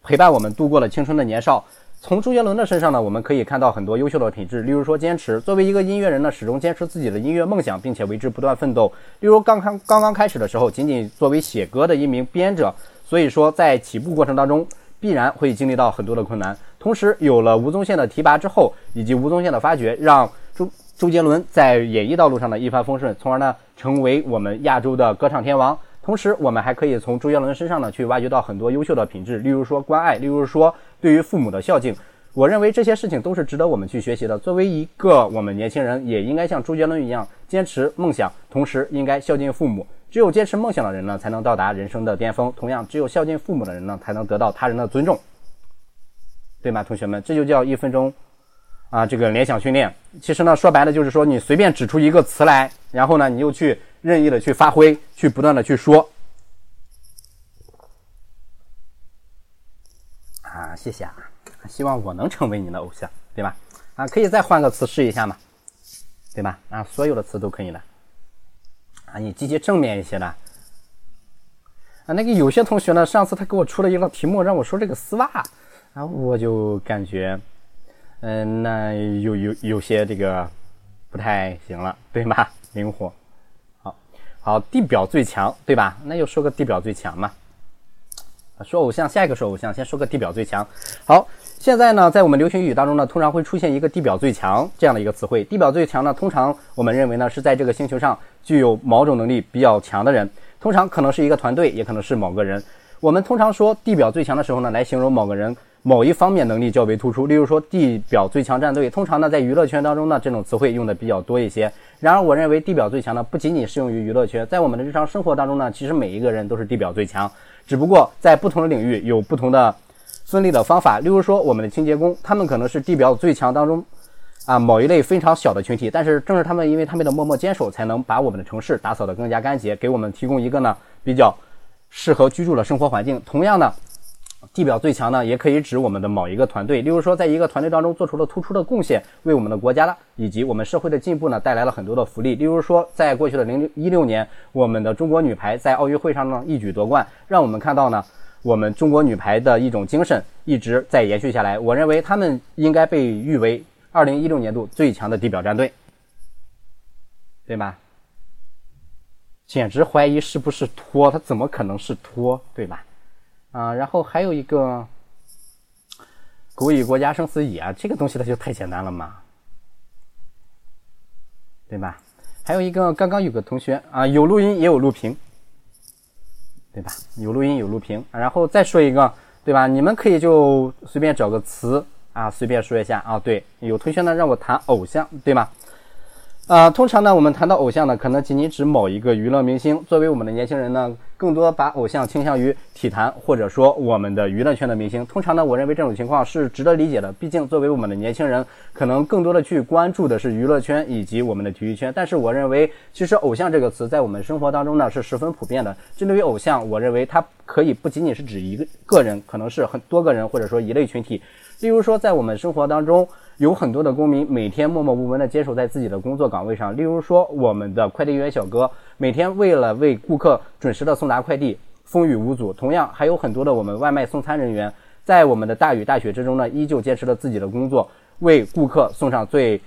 陪伴我们度过了青春的年少。从周杰伦的身上呢，我们可以看到很多优秀的品质，例如说坚持。作为一个音乐人呢，始终坚持自己的音乐梦想，并且为之不断奋斗。例如刚刚刚刚开始的时候，仅仅作为写歌的一名编者，所以说在起步过程当中，必然会经历到很多的困难。同时，有了吴宗宪的提拔之后，以及吴宗宪的发掘，让周。周杰伦在演艺道路上的一帆风顺，从而呢成为我们亚洲的歌唱天王。同时，我们还可以从周杰伦身上呢去挖掘到很多优秀的品质，例如说关爱，例如说对于父母的孝敬。我认为这些事情都是值得我们去学习的。作为一个我们年轻人，也应该像周杰伦一样坚持梦想，同时应该孝敬父母。只有坚持梦想的人呢，才能到达人生的巅峰。同样，只有孝敬父母的人呢，才能得到他人的尊重，对吗，同学们？这就叫一分钟。啊，这个联想训练，其实呢，说白了就是说，你随便指出一个词来，然后呢，你又去任意的去发挥，去不断的去说。啊，谢谢啊，希望我能成为你的偶像，对吧？啊，可以再换个词试一下嘛，对吧？啊，所有的词都可以的。啊，你积极正面一些的。啊，那个有些同学呢，上次他给我出了一个题目，让我说这个丝袜。啊，我就感觉，嗯，那有有有些这个不太行了，对吗？灵活，好，好，地表最强，对吧？那又说个地表最强嘛。说偶像，下一个说偶像，先说个地表最强。好，现在呢，在我们流行语当中呢，通常会出现一个“地表最强”这样的一个词汇。地表最强呢，通常我们认为呢，是在这个星球上具有某种能力比较强的人，通常可能是一个团队，也可能是某个人。我们通常说地表最强的时候呢，来形容某个人某一方面能力较为突出。例如说，地表最强战队，通常呢，在娱乐圈当中呢，这种词汇用的比较多一些。然而，我认为地表最强呢，不仅仅适用于娱乐圈，在我们的日常生活当中呢，其实每一个人都是地表最强。只不过在不同的领域有不同的分类的方法。例如说，我们的清洁工，他们可能是地表最强当中啊某一类非常小的群体，但是正是他们因为他们的默默坚守，才能把我们的城市打扫得更加干净，给我们提供一个呢比较适合居住的生活环境。同样呢，地表最强呢也可以指我们的某一个团队。例如说，在一个团队当中做出了突出的贡献，为我们的国家以及我们社会的进步呢带来了很多的福利。例如说，在过去的零一六年，我们的中国女排在奥运会上呢一举夺冠，让我们看到呢我们中国女排的一种精神一直在延续下来。我认为他们应该被誉为二零一六年度最强的地表战队，对吧？简直怀疑是不是托，他怎么可能是托，对吧？啊，然后还有一个“国以国家生死以”啊，这个东西它就太简单了嘛，对吧？还有一个，刚刚有个同学啊，有录音也有录屏，对吧？有录音有录屏，然后再说一个，对吧？你们可以就随便找个词啊，随便说一下啊。对，有同学呢让我谈偶像，对吗？呃，通常呢，我们谈到偶像呢，可能仅仅指某一个娱乐明星。作为我们的年轻人呢，更多把偶像倾向于体坛，或者说我们的娱乐圈的明星。通常呢，我认为这种情况是值得理解的。毕竟，作为我们的年轻人，可能更多的去关注的是娱乐圈以及我们的体育圈。但是，我认为其实“偶像”这个词在我们生活当中呢是十分普遍的。针对于偶像，我认为它可以不仅仅是指一个个人，可能是很多个人或者说一类群体。例如说，在我们生活当中。有很多的公民每天默默无闻地坚守在自己的工作岗位上，例如说我们的快递员小哥，每天为了为顾客准时的送达快递，风雨无阻。同样，还有很多的我们外卖送餐人员，在我们的大雨大雪之中呢，依旧坚持了自己的工作，为顾客送上最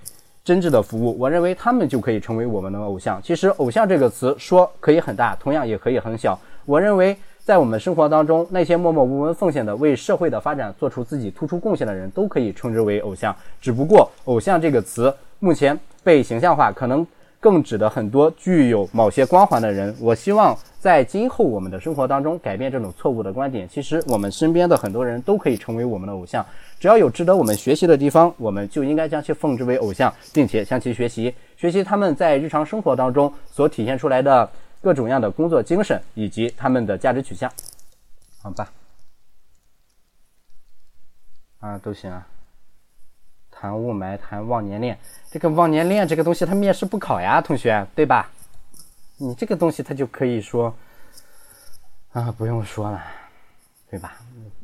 真挚的服务。我认为他们就可以成为我们的偶像。其实，偶像这个词说可以很大，同样也可以很小。我认为。在我们生活当中，那些默默无闻奉献的、为社会的发展做出自己突出贡献的人，都可以称之为偶像。只不过“偶像”这个词目前被形象化，可能更指的很多具有某些光环的人。我希望在今后我们的生活当中改变这种错误的观点。其实，我们身边的很多人都可以成为我们的偶像。只要有值得我们学习的地方，我们就应该将其奉之为偶像，并且向其学习，学习他们在日常生活当中所体现出来的。各种样的工作精神以及他们的价值取向，好吧，啊都行啊。谈雾霾，谈忘年恋，这个忘年恋这个东西，它面试不考呀，同学，对吧？你这个东西，它就可以说啊，不用说了，对吧？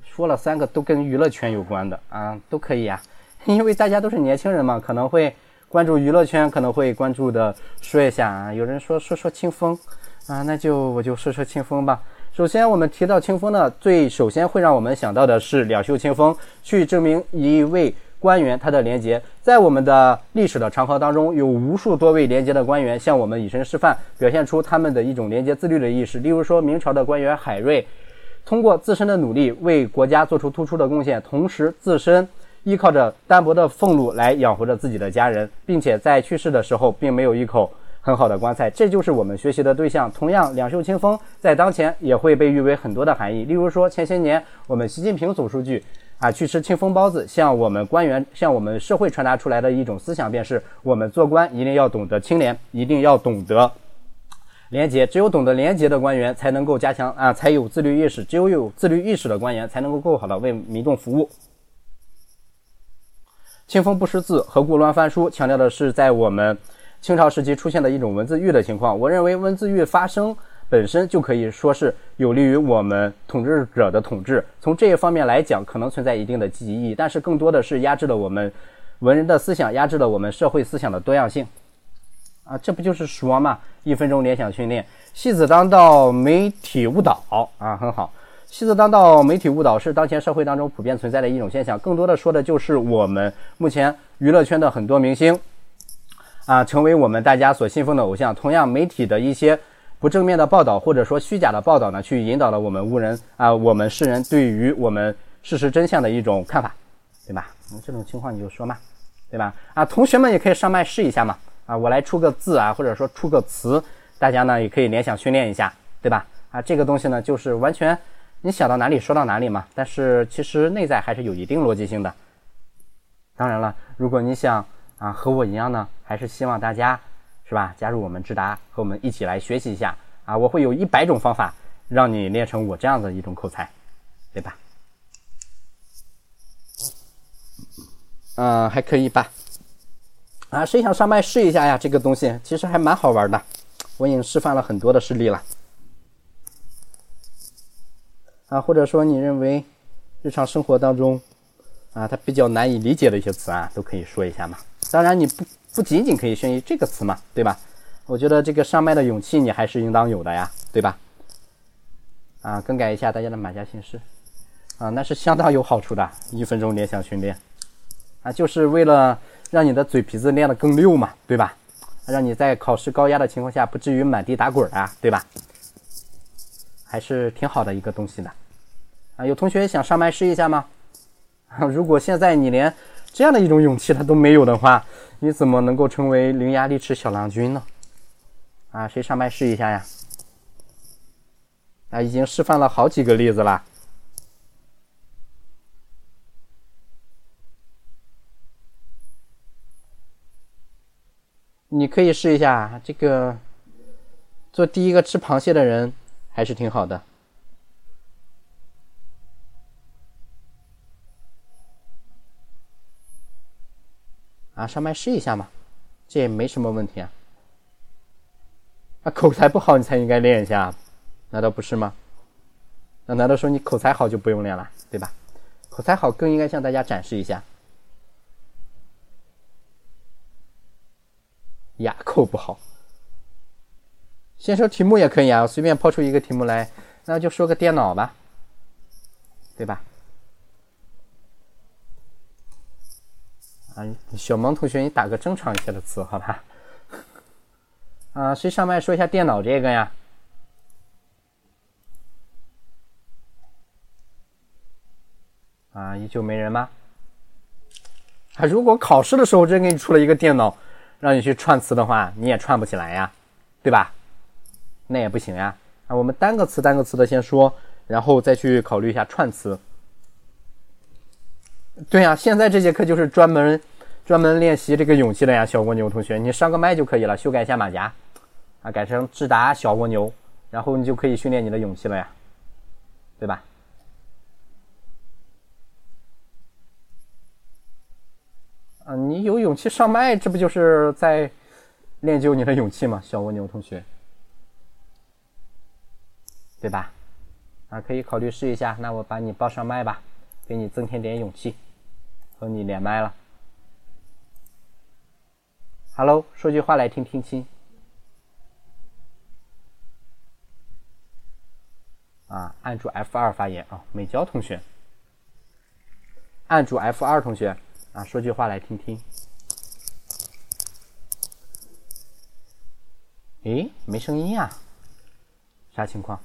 说了三个都跟娱乐圈有关的啊，都可以呀，因为大家都是年轻人嘛，可能会关注娱乐圈，可能会关注的说一下啊。有人说说说清风。啊，那就我就说说清风吧。首先，我们提到清风呢，最首先会让我们想到的是两袖清风，去证明一位官员他的廉洁。在我们的历史的长河当中，有无数多位廉洁的官员向我们以身示范，表现出他们的一种廉洁自律的意识。例如说，明朝的官员海瑞，通过自身的努力为国家做出突出的贡献，同时自身依靠着单薄的俸禄来养活着自己的家人，并且在去世的时候并没有一口。很好的棺材，这就是我们学习的对象。同样，两袖清风在当前也会被誉为很多的含义。例如说，前些年我们习近平总书记啊去吃清风包子，向我们官员、向我们社会传达出来的一种思想，便是我们做官一定要懂得清廉，一定要懂得廉洁。只有懂得廉洁的官员，才能够加强啊，才有自律意识。只有有自律意识的官员，才能够更好的为民众服务。清风不识字，何故乱翻书？强调的是在我们。清朝时期出现的一种文字狱的情况，我认为文字狱发生本身就可以说是有利于我们统治者的统治。从这一方面来讲，可能存在一定的积极意义，但是更多的是压制了我们文人的思想，压制了我们社会思想的多样性。啊，这不就是说嘛？一分钟联想训练，戏子当道，媒体误导啊，很好。戏子当道，媒体误导是当前社会当中普遍存在的一种现象，更多的说的就是我们目前娱乐圈的很多明星啊，成为我们大家所信奉的偶像。同样，媒体的一些不正面的报道或者说虚假的报道呢，去引导了我们误人啊，我们世人对于我们事实真相的一种看法，对吧？那这种情况你就说嘛，对吧？啊，同学们也可以上麦试一下嘛，啊，我来出个字啊，或者说出个词，大家呢也可以联想训练一下，对吧？啊，这个东西呢，就是完全你想到哪里说到哪里嘛。但是其实内在还是有一定逻辑性的。当然了，如果你想啊和我一样呢，还是希望大家是吧加入我们智达，和我们一起来学习一下啊。我会有一百种方法让你练成我这样的一种口才，对吧？嗯，还可以吧。啊，谁想上麦试一下呀？这个东西其实还蛮好玩的，我已经示范了很多的事例了。啊，或者说你认为日常生活当中啊，它比较难以理解的一些词啊，都可以说一下嘛。当然，你不不仅仅可以限于这个词嘛，对吧？我觉得这个上麦的勇气你还是应当有的呀，对吧？啊，更改一下大家的马甲形式啊，那是相当有好处的。一分钟联想训练啊，就是为了让你的嘴皮子练得更溜嘛，对吧？让你在考试高压的情况下不至于满地打滚啊，对吧？还是挺好的一个东西的，啊，有同学想上麦试一下吗？如果现在你连这样的一种勇气他都没有的话，你怎么能够成为伶牙俐齿小郎君呢？啊，谁上麦试一下呀？啊，已经示范了好几个例子了，你可以试一下这个，做第一个吃螃蟹的人。还是挺好的，啊，上麦试一下嘛，这也没什么问题啊。啊，口才不好你才应该练一下，难道不是吗？那难道说你口才好就不用练了，对吧？口才好更应该向大家展示一下。哑口不好。先说题目也可以啊，我随便抛出一个题目来，那就说个电脑吧，对吧？啊，小萌同学，你打个正常一些的词，好吧？啊，谁上麦说一下电脑这个呀？啊，依旧没人吗？啊，如果考试的时候真给你出了一个电脑，让你去串词的话，你也串不起来呀，对吧？那也不行呀！啊，我们单个词单个词的先说，然后再去考虑一下串词。对呀，现在这节课就是专门专门练习这个勇气的呀，小蜗牛同学，你上个麦就可以了，修改一下马甲，啊，改成智达小蜗牛，然后你就可以训练你的勇气了呀，对吧？啊，你有勇气上麦，这不就是在练就你的勇气吗，小蜗牛同学？对吧？啊，可以考虑试一下。那我把你报上麦吧，给你增添点勇气，和你连麦了。Hello，说句话来听听亲。啊，按住 F 二发言啊，美娇同学，按住 F 二同学啊，说句话来听听。诶，没声音呀？啥情况？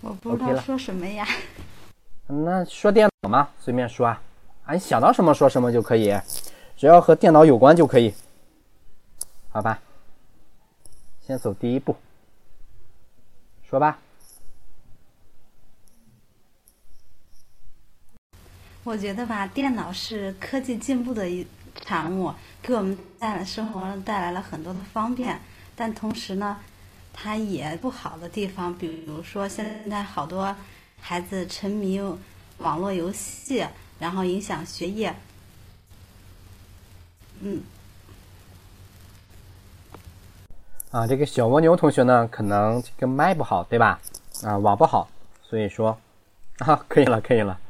我不知道说什么呀。那说电脑嘛，随便说啊，啊，你想到什么说什么就可以，只要和电脑有关就可以，好吧？先走第一步，说吧。我觉得吧，电脑是科技进步的一产物，给我们带来生活带来了很多的方便，但同时呢。它也不好的地方，比如说现在好多孩子沉迷网络游戏，然后影响学业。嗯。啊，这个小蜗牛同学呢，可能这个麦不好，对吧？啊，网不好，所以说啊，可以了，可以了，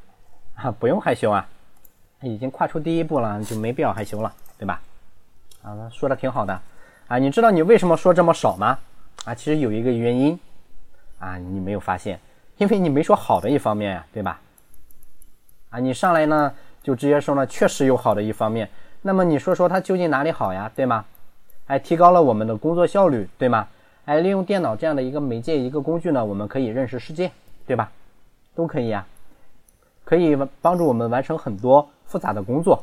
啊，不用害羞啊，已经跨出第一步了，就没必要害羞了，对吧？啊，说的挺好的，啊，你知道你为什么说这么少吗？啊，其实有一个原因，啊，你没有发现，因为你没说好的一方面呀，对吧？啊，你上来呢就直接说呢，确实有好的一方面，那么你说说它究竟哪里好呀，对吗？哎，提高了我们的工作效率，对吗？哎，利用电脑这样的一个媒介、一个工具呢，我们可以认识世界，对吧？都可以呀，可以帮助我们完成很多复杂的工作，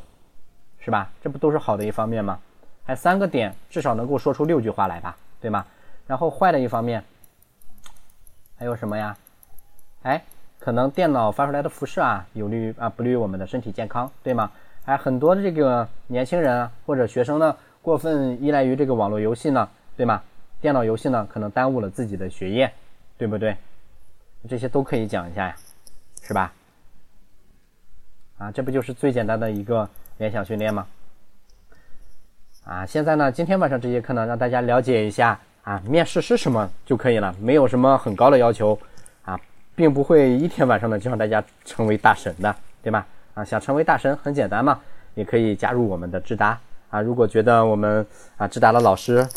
是吧？这不都是好的一方面吗？哎，三个点至少能够说出六句话来吧，对吗？然后坏的一方面还有什么呀？哎，可能电脑发出来的辐射啊，有利于啊不利于我们的身体健康，对吗？哎，很多的这个年轻人啊或者学生呢，过分依赖于这个网络游戏呢，对吗？电脑游戏呢，可能耽误了自己的学业，对不对？这些都可以讲一下呀，是吧？啊，这不就是最简单的一个联想训练吗？啊，现在呢，今天晚上这节课呢，让大家了解一下啊，面试是什么就可以了，没有什么很高的要求，并不会一天晚上呢就让大家成为大神的，对吧？啊，想成为大神很简单嘛，也可以加入我们的智达啊。如果觉得我们啊智达的老师，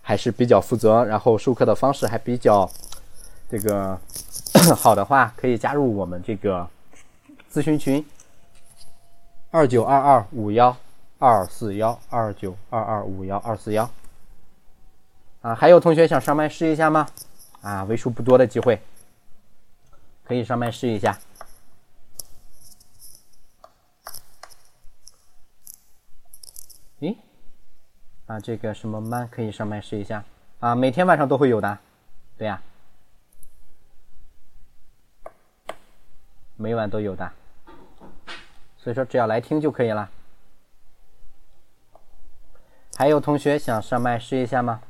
还是比较负责，然后授课的方式还比较这个 好的话，可以加入我们这个咨询群二九二二五幺二四幺二九二二五幺二四幺啊，还有同学想上麦试一下吗？啊，为数不多的机会，可以上麦试一下。咦？啊，这个什么麦可以上麦试一下啊？每天晚上都会有的，对呀，每晚都有的，所以说只要来听就可以了。还有同学想上麦试一下吗？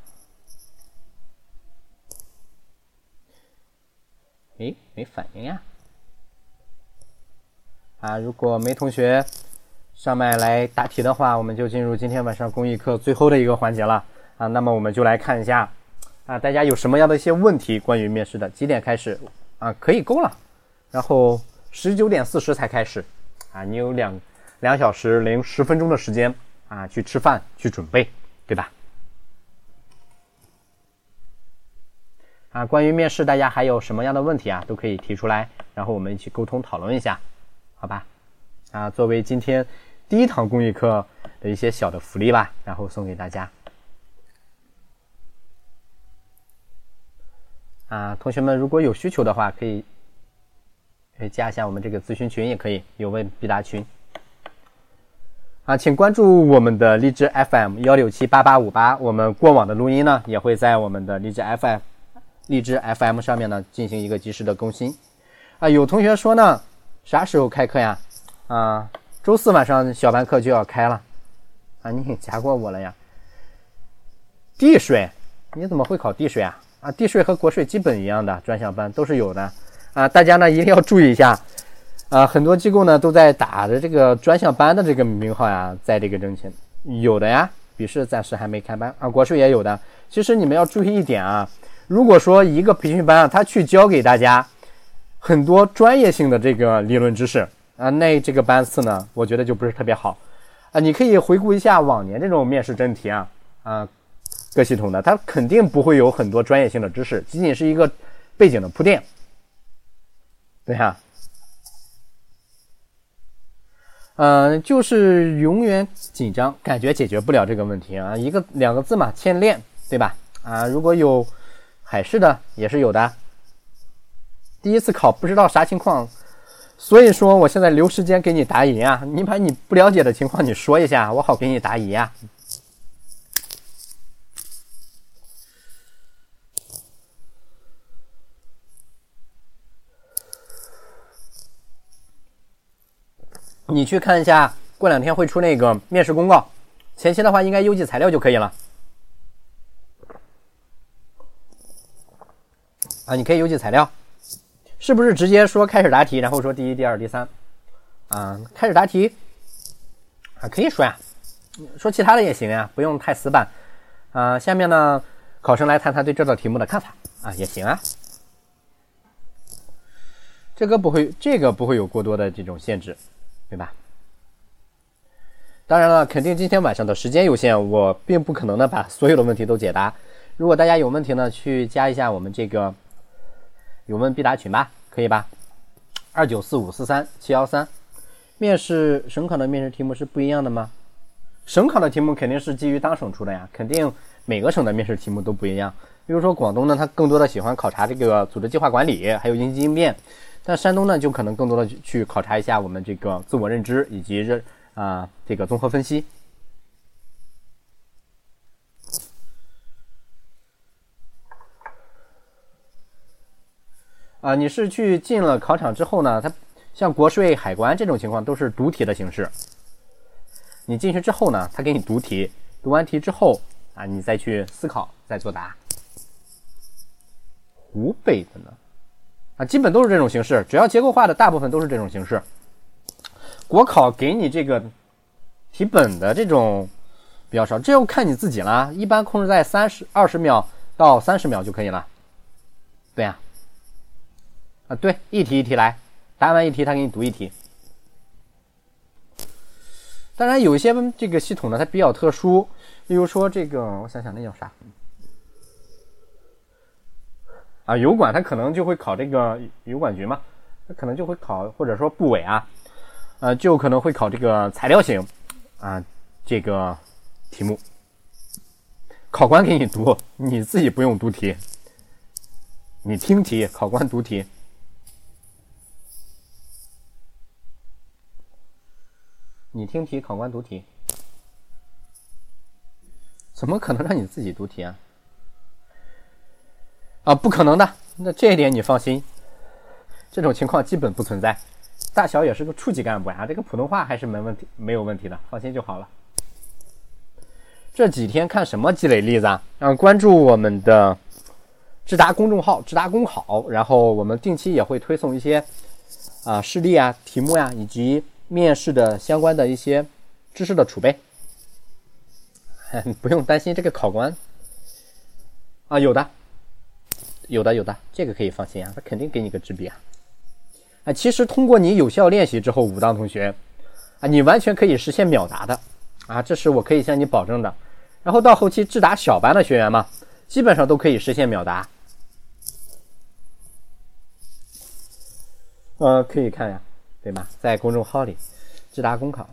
诶，没反应呀！啊，如果没同学。上麦来答题的话，我们就进入今天晚上公益课最后的一个环节了啊。那么我们就来看一下啊，大家有什么样的一些问题关于面试的？几点开始啊？可以够了，然后十九点四十才开始啊。你有两两小时零十分钟的时间啊，去吃饭去准备，对吧？啊，关于面试，大家还有什么样的问题啊？都可以提出来，然后我们一起沟通讨论一下，好吧？啊，作为今天。第一堂公益课的一些小的福利吧，然后送给大家。啊，同学们如果有需求的话，可以可以加一下我们这个咨询群，也可以有问必答群。啊，请关注我们的荔枝 FM 幺六七八八五八，我们过往的录音呢也会在我们的荔枝 FM 荔枝 FM 上面呢进行一个及时的更新。啊，有同学说呢，啥时候开课呀？啊。周四晚上小班课就要开了，啊，你加过我了呀？地税，你怎么会考地税啊？啊，地税和国税基本一样的，专项班都是有的，啊，大家呢一定要注意一下，啊，很多机构呢都在打着这个专项班的这个名号呀，在这个挣钱，有的呀，笔试暂时还没开班啊，国税也有的。其实你们要注意一点啊，如果说一个培训班啊，他去教给大家很多专业性的这个理论知识。啊，那这个班次呢，我觉得就不是特别好，啊，你可以回顾一下往年这种面试真题啊，啊，各系统的，它肯定不会有很多专业性的知识，仅仅是一个背景的铺垫，对呀，嗯，就是永远紧张，感觉解决不了这个问题啊，一个两个字嘛，欠练，对吧？啊，如果有海事的也是有的，第一次考不知道啥情况。所以说，我现在留时间给你答疑啊！你把你不了解的情况你说一下，我好给你答疑啊。你去看一下，过两天会出那个面试公告，前期的话应该邮寄材料就可以了。啊，你可以邮寄材料。是不是直接说开始答题，然后说第一、第二、第三？啊，开始答题啊，可以说呀，说其他的也行呀，不用太死板。啊，下面呢，考生来谈谈对这道题目的看法啊，也行啊。这个不会，这个不会有过多的这种限制，对吧？当然了，肯定今天晚上的时间有限，我并不可能呢把所有的问题都解答。如果大家有问题呢，去加一下我们这个。有问必答群吧，可以吧？二九四五四三七幺三。面试省考的面试题目是不一样的吗？省考的题目肯定是基于当省出的呀，肯定每个省的面试题目都不一样。比如说广东呢，它更多的喜欢考察这个组织计划管理，还有应急应变；但山东呢，就可能更多的去考察一下我们这个自我认知以及认啊这个综合分析。啊，你是去进了考场之后呢，它像国税、海关这种情况都是读题的形式。你进去之后呢，他给你读题，读完题之后啊，你再去思考，再作答。湖北的呢，啊，基本都是这种形式，只要结构化的，大部分都是这种形式。国考给你这个题本的这种比较少，这要看你自己了，一般控制在三十二十秒到三十秒就可以了。对呀。啊对，一题一题来，答完一题，他给你读一题。当然，有一些这个系统呢，它比较特殊，例如说这个，我想想那叫啥？啊，油管它可能就会考这个油管局嘛，它可能就会考，或者说部委啊，呃，就可能会考这个材料型啊这个题目，考官给你读，你自己不用读题，你听题，考官读题。你听题，考官读题，怎么可能让你自己读题啊？啊，不可能的。那这一点你放心，这种情况基本不存在。大小也是个处级干部呀，这个普通话还是没问题，没有问题的，放心就好了。这几天看什么积累例子啊？啊，关注我们的智达公众号“智达公考”，然后我们定期也会推送一些啊事例啊、题目呀，以及。面试的相关的一些知识的储备，不用担心这个考官啊，有的，有的，有的，这个可以放心啊，他肯定给你个纸笔啊。啊，其实通过你有效练习之后，武当同学啊，你完全可以实现秒答的啊，这是我可以向你保证的。然后到后期智达小班的学员嘛，基本上都可以实现秒答。呃，可以看呀。对吧？在公众号里，智达公考，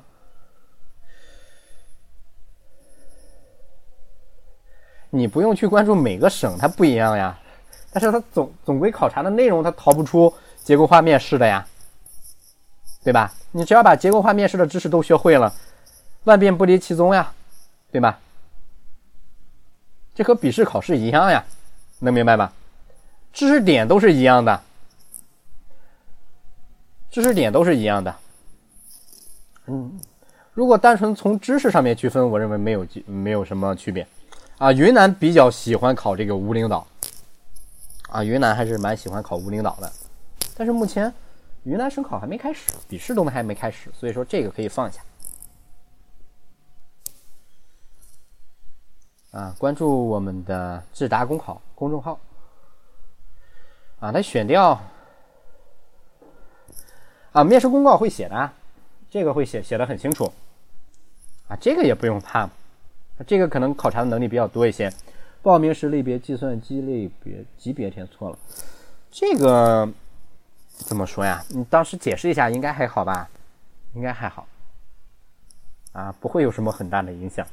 你不用去关注每个省，它不一样呀。但是它总总归考察的内容，它逃不出结构化面试的呀，对吧？你只要把结构化面试的知识都学会了，万变不离其宗呀，对吧？这和笔试考试一样呀，能明白吧？知识点都是一样的。知识点都是一样的，嗯，如果单纯从知识上面区分，我认为没有没有什么区别，啊，云南比较喜欢考这个无领导，啊，云南还是蛮喜欢考无领导的，但是目前云南省考还没开始，笔试都还没开始，所以说这个可以放下，啊，关注我们的智达公考公众号，啊，来选调。啊，面试公告会写的，这个会写写的很清楚，啊，这个也不用怕，这个可能考察的能力比较多一些。报名时类别计算机类别级别填错了，这个怎么说呀？你当时解释一下，应该还好吧？应该还好，啊，不会有什么很大的影响。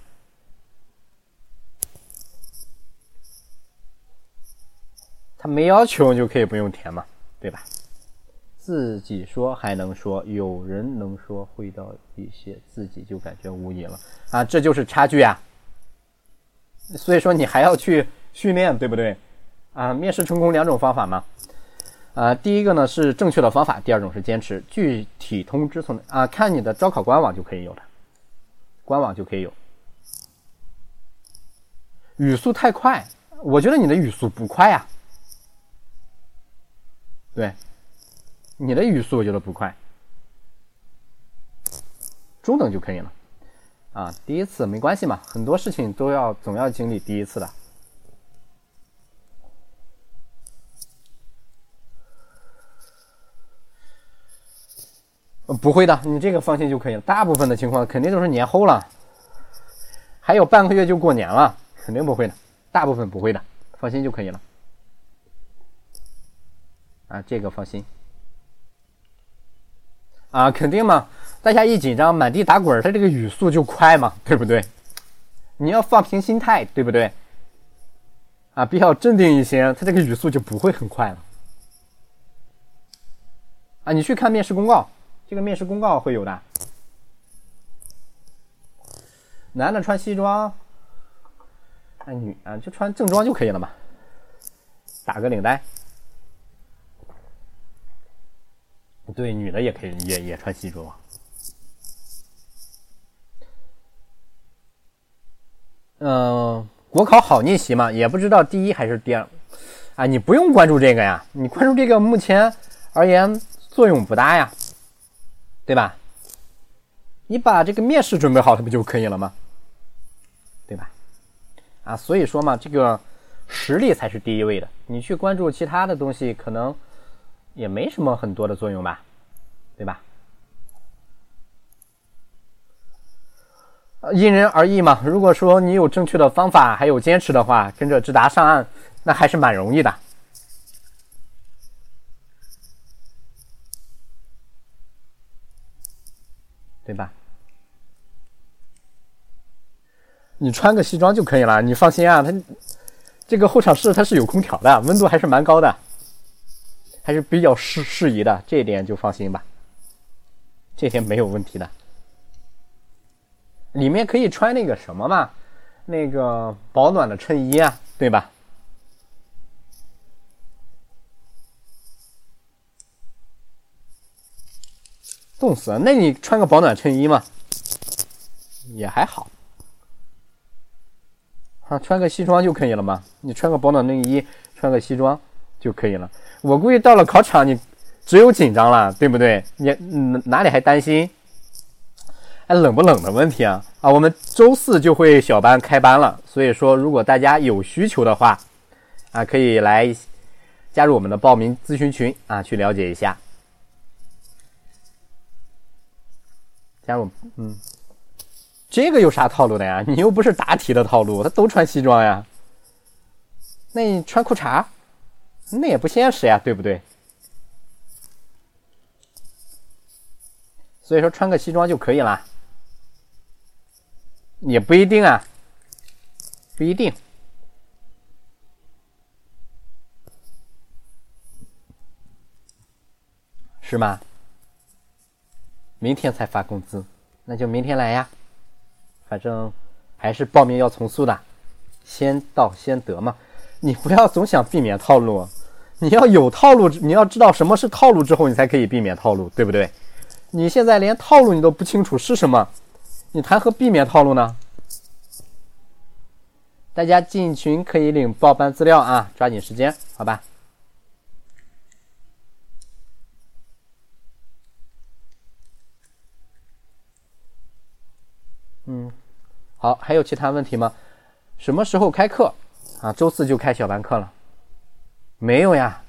他没要求就可以不用填嘛，对吧？自己说还能说，有人能说会道一些，自己就感觉无疑了啊！这就是差距啊！所以说你还要去训练，对不对？啊，面试成功两种方法嘛，啊，第一个呢是正确的方法，第二种是坚持。具体通知从啊，看你的招考官网就可以有了，官网就可以有。语速太快，我觉得你的语速不快呀，对。你的语速我觉得不快，中等就可以了。啊，第一次没关系嘛，很多事情都要总要经历第一次的。不会的，你这个放心就可以了。大部分的情况肯定都是年后了，还有半个月就过年了，肯定不会的。大部分不会的，放心就可以了。啊，这个放心。啊，肯定嘛，大家一紧张，满地打滚，他这个语速就快嘛，对不对？你要放平心态，对不对？啊，比较镇定一些，他这个语速就不会很快了。啊，你去看面试公告，这个面试公告会有的。男的穿西装，啊女啊就穿正装就可以了嘛，打个领带。对，女的也可以，也也穿西装。嗯，国考好逆袭嘛，也不知道第一还是第二，啊，你不用关注这个呀，你关注这个目前而言作用不大呀，对吧？你把这个面试准备好，它不就可以了吗？对吧？啊，所以说嘛，这个实力才是第一位的，你去关注其他的东西，可能也没什么很多的作用吧，对吧？因人而异嘛。如果说你有正确的方法，还有坚持的话，跟着智达上岸，那还是蛮容易的，对吧？你穿个西装就可以了，你放心啊，它这个候场室它是有空调的，温度还是蛮高的，还是比较适适宜的，这一点就放心吧，这点没有问题的。里面可以穿那个什么嘛，那个保暖的衬衣啊，对吧？冻死了，那你穿个保暖衬衣嘛，也还好。啊，穿个西装就可以了吗？你穿个保暖内衣，穿个西装就可以了。我估计到了考场，你只有紧张了，对不对？你哪里还担心？哎，冷不冷的问题啊？啊，我们周四就会小班开班了，所以说如果大家有需求的话，啊，可以来加入我们的报名咨询群啊，去了解一下。加入，嗯，这个有啥套路的呀？你又不是答题的套路，他都穿西装呀。那你穿裤衩，那也不现实呀，对不对？所以说穿个西装就可以了。也不一定啊，不一定，是吗？明天才发工资，那就明天来呀。反正还是报名要从速的，先到先得嘛。你不要总想避免套路，你要有套路，你要知道什么是套路之后，你才可以避免套路，对不对？你现在连套路你都不清楚是什么。你谈何避免套路呢？大家进群可以领报班资料啊，抓紧时间，好吧？嗯，好，还有其他问题吗？什么时候开课啊？周四就开小班课了？没有呀，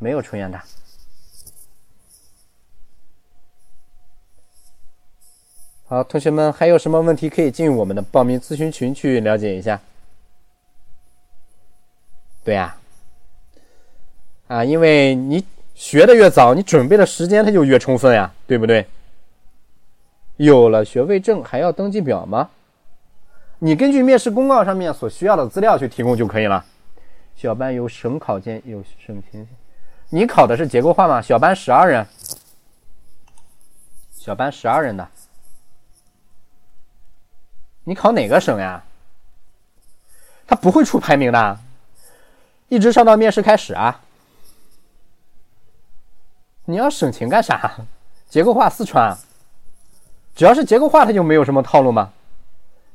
没有出现的。好，同学们还有什么问题可以进我们的报名咨询群去了解一下。对呀，啊，因为你学的越早，你准备的时间它就越充分呀，对不对？有了学位证还要登记表吗？你根据面试公告上面所需要的资料去提供就可以了。小班有省考监有省前，你考的是结构化吗？小班十二人，小班十二人的。你考哪个省呀？他不会出排名的，一直上到面试开始啊。你要省情干啥？结构化四川，只要是结构化，它就没有什么套路吗？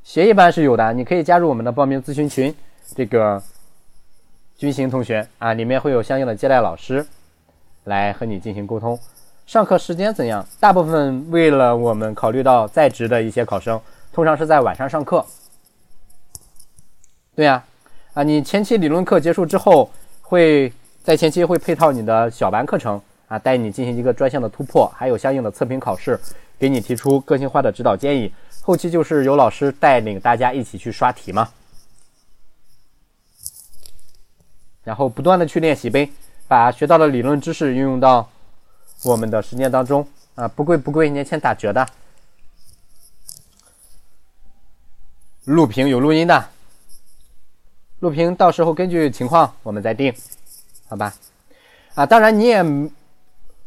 协议班是有的，你可以加入我们的报名咨询群。这个军行同学啊，里面会有相应的接待老师来和你进行沟通。上课时间怎样？大部分为了我们考虑到在职的一些考生。通常是在晚上上课，对呀，啊，你前期理论课结束之后，会在前期会配套你的小班课程啊，带你进行一个专项的突破，还有相应的测评考试，给你提出个性化的指导建议。后期就是由老师带领大家一起去刷题嘛，然后不断的去练习呗，把学到的理论知识运用到我们的实践当中啊，不贵不贵，年前打折的。录屏有录音的，录屏到时候根据情况我们再定，好吧？啊，当然你也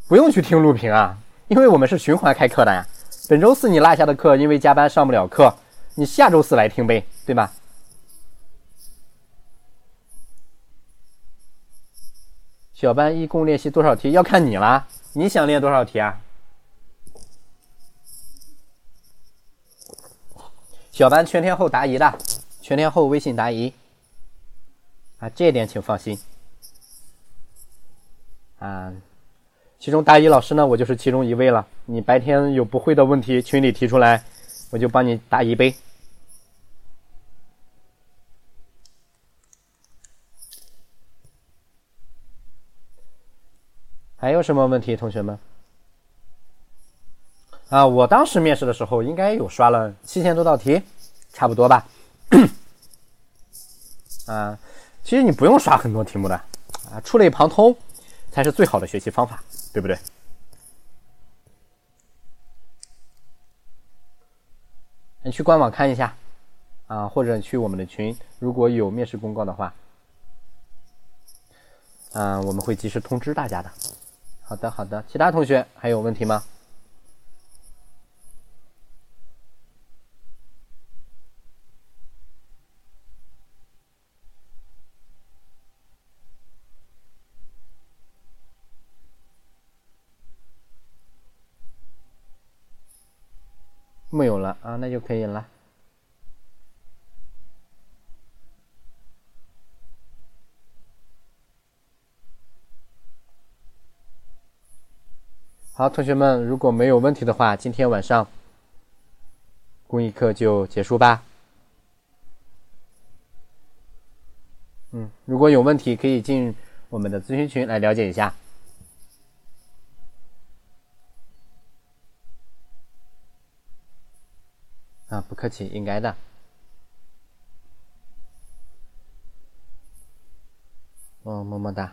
不用去听录屏啊，因为我们是循环开课的呀。本周四你落下的课，因为加班上不了课，你下周四来听呗，对吧？小班一共练习多少题？要看你啦，你想练多少题啊？小班全天候答疑的，全天候微信答疑啊，这一点请放心啊。其中答疑老师呢，我就是其中一位了。你白天有不会的问题，群里提出来，我就帮你答疑呗。还有什么问题，同学们？啊，我当时面试的时候应该有刷了七千多道题，差不多吧。啊，其实你不用刷很多题目的，啊，触类旁通才是最好的学习方法，对不对？你去官网看一下，啊，或者去我们的群，如果有面试公告的话，啊，我们会及时通知大家的。好的，好的，其他同学还有问题吗？没有了啊，那就可以了。好，同学们，如果没有问题的话，今天晚上公益课就结束吧。嗯，如果有问题，可以进我们的咨询群来了解一下。啊，不客气，应该的。哦，么么哒。